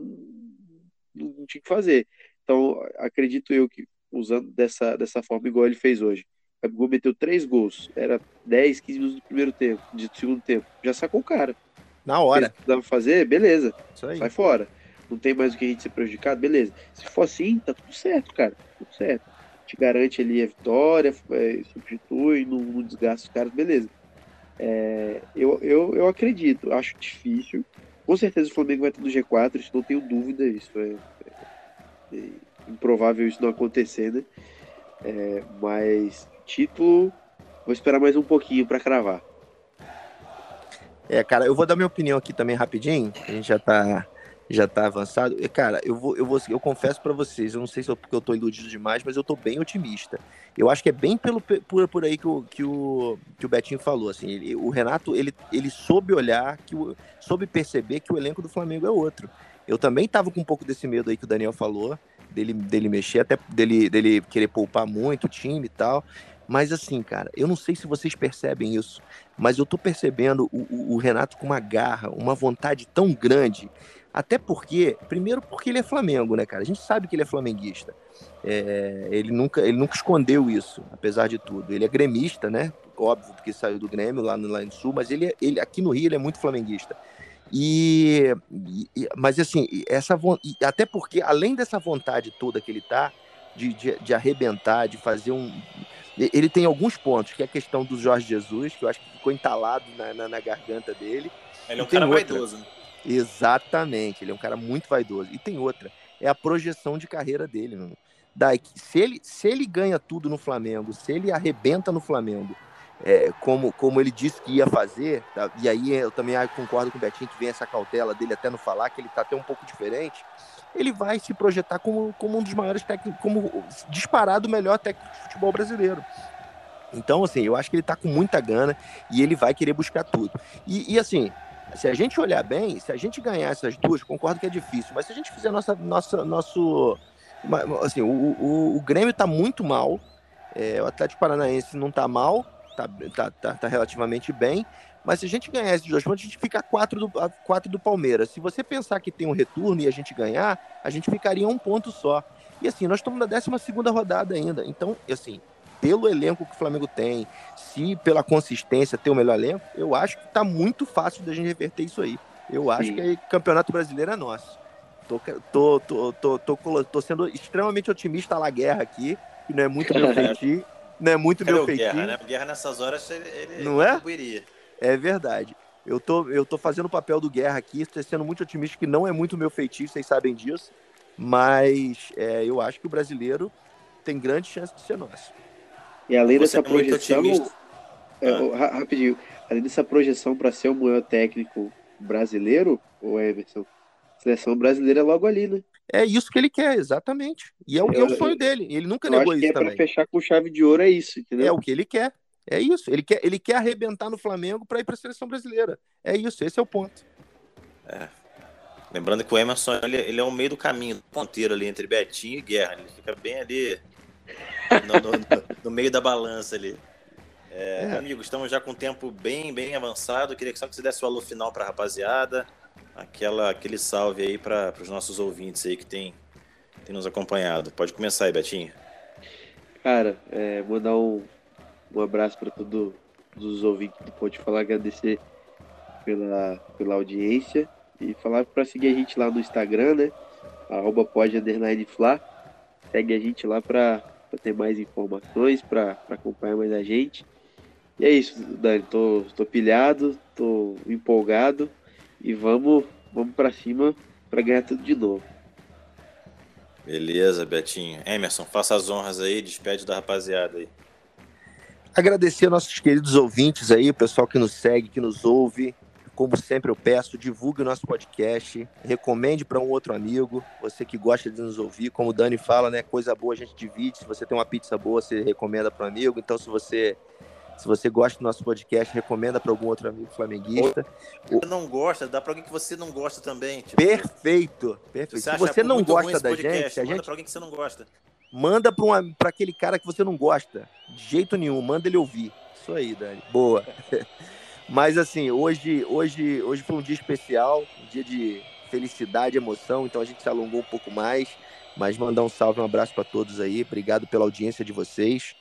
não, tinha o que fazer. Então, acredito eu que usando dessa, dessa forma, igual ele fez hoje. O Gabigol meteu três gols. Era 10, 15 minutos do primeiro tempo, de segundo tempo. Já sacou o cara. Na O que ele hora. precisava fazer, beleza Isso aí. sai fora. Não tem mais o que a gente ser prejudicado, beleza. Se for assim, tá tudo certo, cara. Tudo certo. Te garante ali a vitória, é, substitui, não desgasta os caras, beleza. É, eu, eu, eu acredito, acho difícil, com certeza o Flamengo vai estar no G4, isso não tenho dúvida, isso é, é, é improvável isso não acontecer, né? É, mas título, vou esperar mais um pouquinho para cravar. É, cara, eu vou dar minha opinião aqui também rapidinho. A gente já tá já tá avançado. E, cara, eu vou, eu vou, eu confesso para vocês, eu não sei se é porque eu tô iludido demais, mas eu tô bem otimista. Eu acho que é bem pelo por, por aí que o, que o, que o Betinho falou, assim, ele, o Renato, ele, ele soube olhar, que o, soube perceber que o elenco do Flamengo é outro. Eu também tava com um pouco desse medo aí que o Daniel falou, dele, dele mexer, até dele, dele querer poupar muito o time e tal. Mas assim, cara, eu não sei se vocês percebem isso, mas eu tô percebendo o, o, o Renato com uma garra, uma vontade tão grande até porque, primeiro porque ele é Flamengo, né, cara? A gente sabe que ele é flamenguista. É, ele, nunca, ele nunca escondeu isso, apesar de tudo. Ele é gremista, né? Óbvio, porque saiu do Grêmio lá no, lá no Sul, mas ele, ele aqui no Rio ele é muito flamenguista. E, e mas assim, essa até porque além dessa vontade toda que ele tá de, de, de arrebentar, de fazer um ele tem alguns pontos, que é a questão do Jorge Jesus, que eu acho que ficou entalado na, na, na garganta dele. Ele é um cara outra. vaidoso, né? Exatamente, ele é um cara muito vaidoso. E tem outra, é a projeção de carreira dele, mano. Daí, se ele, se ele ganha tudo no Flamengo, se ele arrebenta no Flamengo, é, como, como ele disse que ia fazer, tá? e aí eu também concordo com o Betinho que vem essa cautela dele até no falar, que ele tá até um pouco diferente, ele vai se projetar como, como um dos maiores técnicos, como disparado o melhor técnico de futebol brasileiro. Então, assim, eu acho que ele tá com muita gana e ele vai querer buscar tudo. E, e assim, se a gente olhar bem, se a gente ganhar essas duas, concordo que é difícil, mas se a gente fizer nossa, nossa, nosso. Assim, o, o, o Grêmio está muito mal, é, o Atlético Paranaense não está mal, está tá, tá, tá, relativamente bem, mas se a gente ganhar esses dois pontos, a gente fica a quatro do, a quatro do Palmeiras. Se você pensar que tem um retorno e a gente ganhar, a gente ficaria um ponto só. E assim, nós estamos na 12 segunda rodada ainda. Então, assim, pelo elenco que o Flamengo tem, se pela consistência ter o melhor elenco, eu acho que está muito fácil da gente reverter isso aí. Eu acho Sim. que o Campeonato Brasileiro é nosso. Tô, tô, tô, tô, tô, tô sendo extremamente otimista lá guerra aqui, que não é muito meu feitio. Não é muito meu feitio. Guerra, né? Guerra nessas horas ele, ele não é? É verdade. Eu tô, eu tô fazendo o papel do Guerra aqui, estou sendo muito otimista, que não é muito meu feitio, vocês sabem disso. Mas é, eu acho que o brasileiro tem grande chance de ser nosso. E além Você dessa é projeção. É, ah. Rapidinho, além dessa projeção para ser o maior técnico brasileiro, o Emerson, a seleção brasileira é logo ali, né? É isso que ele quer, exatamente. E é o, eu, é o sonho dele. Ele nunca negou isso é também. Para fechar com chave de ouro é isso, entendeu? É o que ele quer. É isso. Ele quer, ele quer arrebentar no Flamengo para ir para a seleção brasileira. É isso. Esse é o ponto. É. Lembrando que o Emerson ele, ele é o meio do caminho, ponteiro ali entre Betinho e Guerra. Ele fica bem ali no, no, no meio da balança ali. É, é. Amigo, estamos já com um tempo bem, bem avançado. Queria que só que você desse o alô final para a rapaziada. Aquela, aquele salve aí para os nossos ouvintes aí que tem, tem nos acompanhado. Pode começar aí, Betinho. Cara, é, mandar um, um abraço para todos os ouvintes do Pode Falar, agradecer pela, pela audiência e falar para seguir a gente lá no Instagram, né? Arroba pode Fla. Segue a gente lá para para ter mais informações, para acompanhar mais a gente. E é isso, Dani. Tô, tô pilhado, tô empolgado e vamos, vamos para cima para ganhar tudo de novo. Beleza, Betinho. Emerson, faça as honras aí, despede da rapaziada aí. Agradecer aos nossos queridos ouvintes aí, o pessoal que nos segue, que nos ouve. Como sempre eu peço, divulgue o nosso podcast, recomende para um outro amigo, você que gosta de nos ouvir, como o Dani fala, né, coisa boa a gente divide, se você tem uma pizza boa, você recomenda para um amigo, então se você se você gosta do nosso podcast, recomenda para algum outro amigo flamenguista. Ou não gosta, dá para alguém que você não gosta também. Tipo, perfeito, perfeito. Você se você não gosta da podcast, gente, a manda gente para alguém que você não gosta. Manda para aquele cara que você não gosta, de jeito nenhum, manda ele ouvir. Isso aí, Dani. Boa. Mas assim, hoje, hoje, hoje foi um dia especial, um dia de felicidade, emoção, então a gente se alongou um pouco mais, mas mandar um salve, um abraço para todos aí, obrigado pela audiência de vocês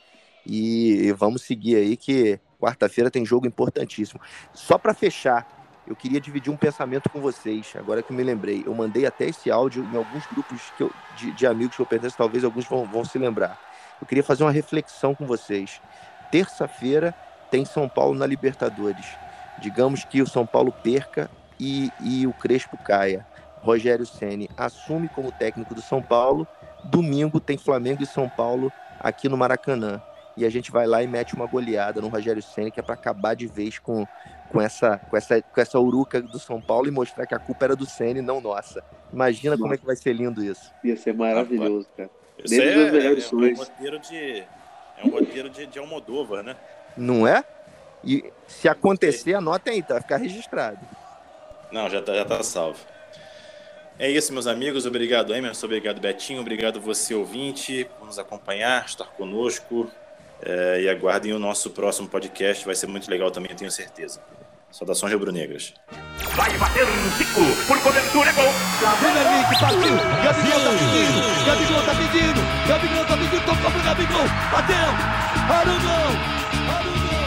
e vamos seguir aí que quarta-feira tem jogo importantíssimo. Só para fechar, eu queria dividir um pensamento com vocês, agora que eu me lembrei. Eu mandei até esse áudio em alguns grupos eu, de, de, amigos que eu pertenço, talvez alguns vão, vão se lembrar. Eu queria fazer uma reflexão com vocês. Terça-feira tem São Paulo na Libertadores. Digamos que o São Paulo perca e, e o Crespo caia. Rogério Ceni assume como técnico do São Paulo. Domingo tem Flamengo e São Paulo aqui no Maracanã. E a gente vai lá e mete uma goleada no Rogério Ceni que é para acabar de vez com, com, essa, com, essa, com essa uruca do São Paulo e mostrar que a culpa era do Ceni, não nossa. Imagina nossa. como é que vai ser lindo isso. Ia ser maravilhoso, cara. Isso é, é, é, um roteiro de é um roteiro de, de Almodóvar, né? Não é? E se acontecer, anota aí, tá? Vai ficar registrado. Não, já tá, já tá salvo. É isso, meus amigos. Obrigado, Emerson. Obrigado, Betinho. Obrigado você, ouvinte, por nos acompanhar, estar conosco. É, e aguardem o nosso próximo podcast. Vai ser muito legal também, tenho certeza. Saudações rubro-negras. Vai bater um Zico por cobertura, é gol. Premier League, partiu. Gabigol tá pedindo. Gabigol tá pedindo. Gabigol tá pedindo. Tocou pro Gabigol. Bateu. Arugão.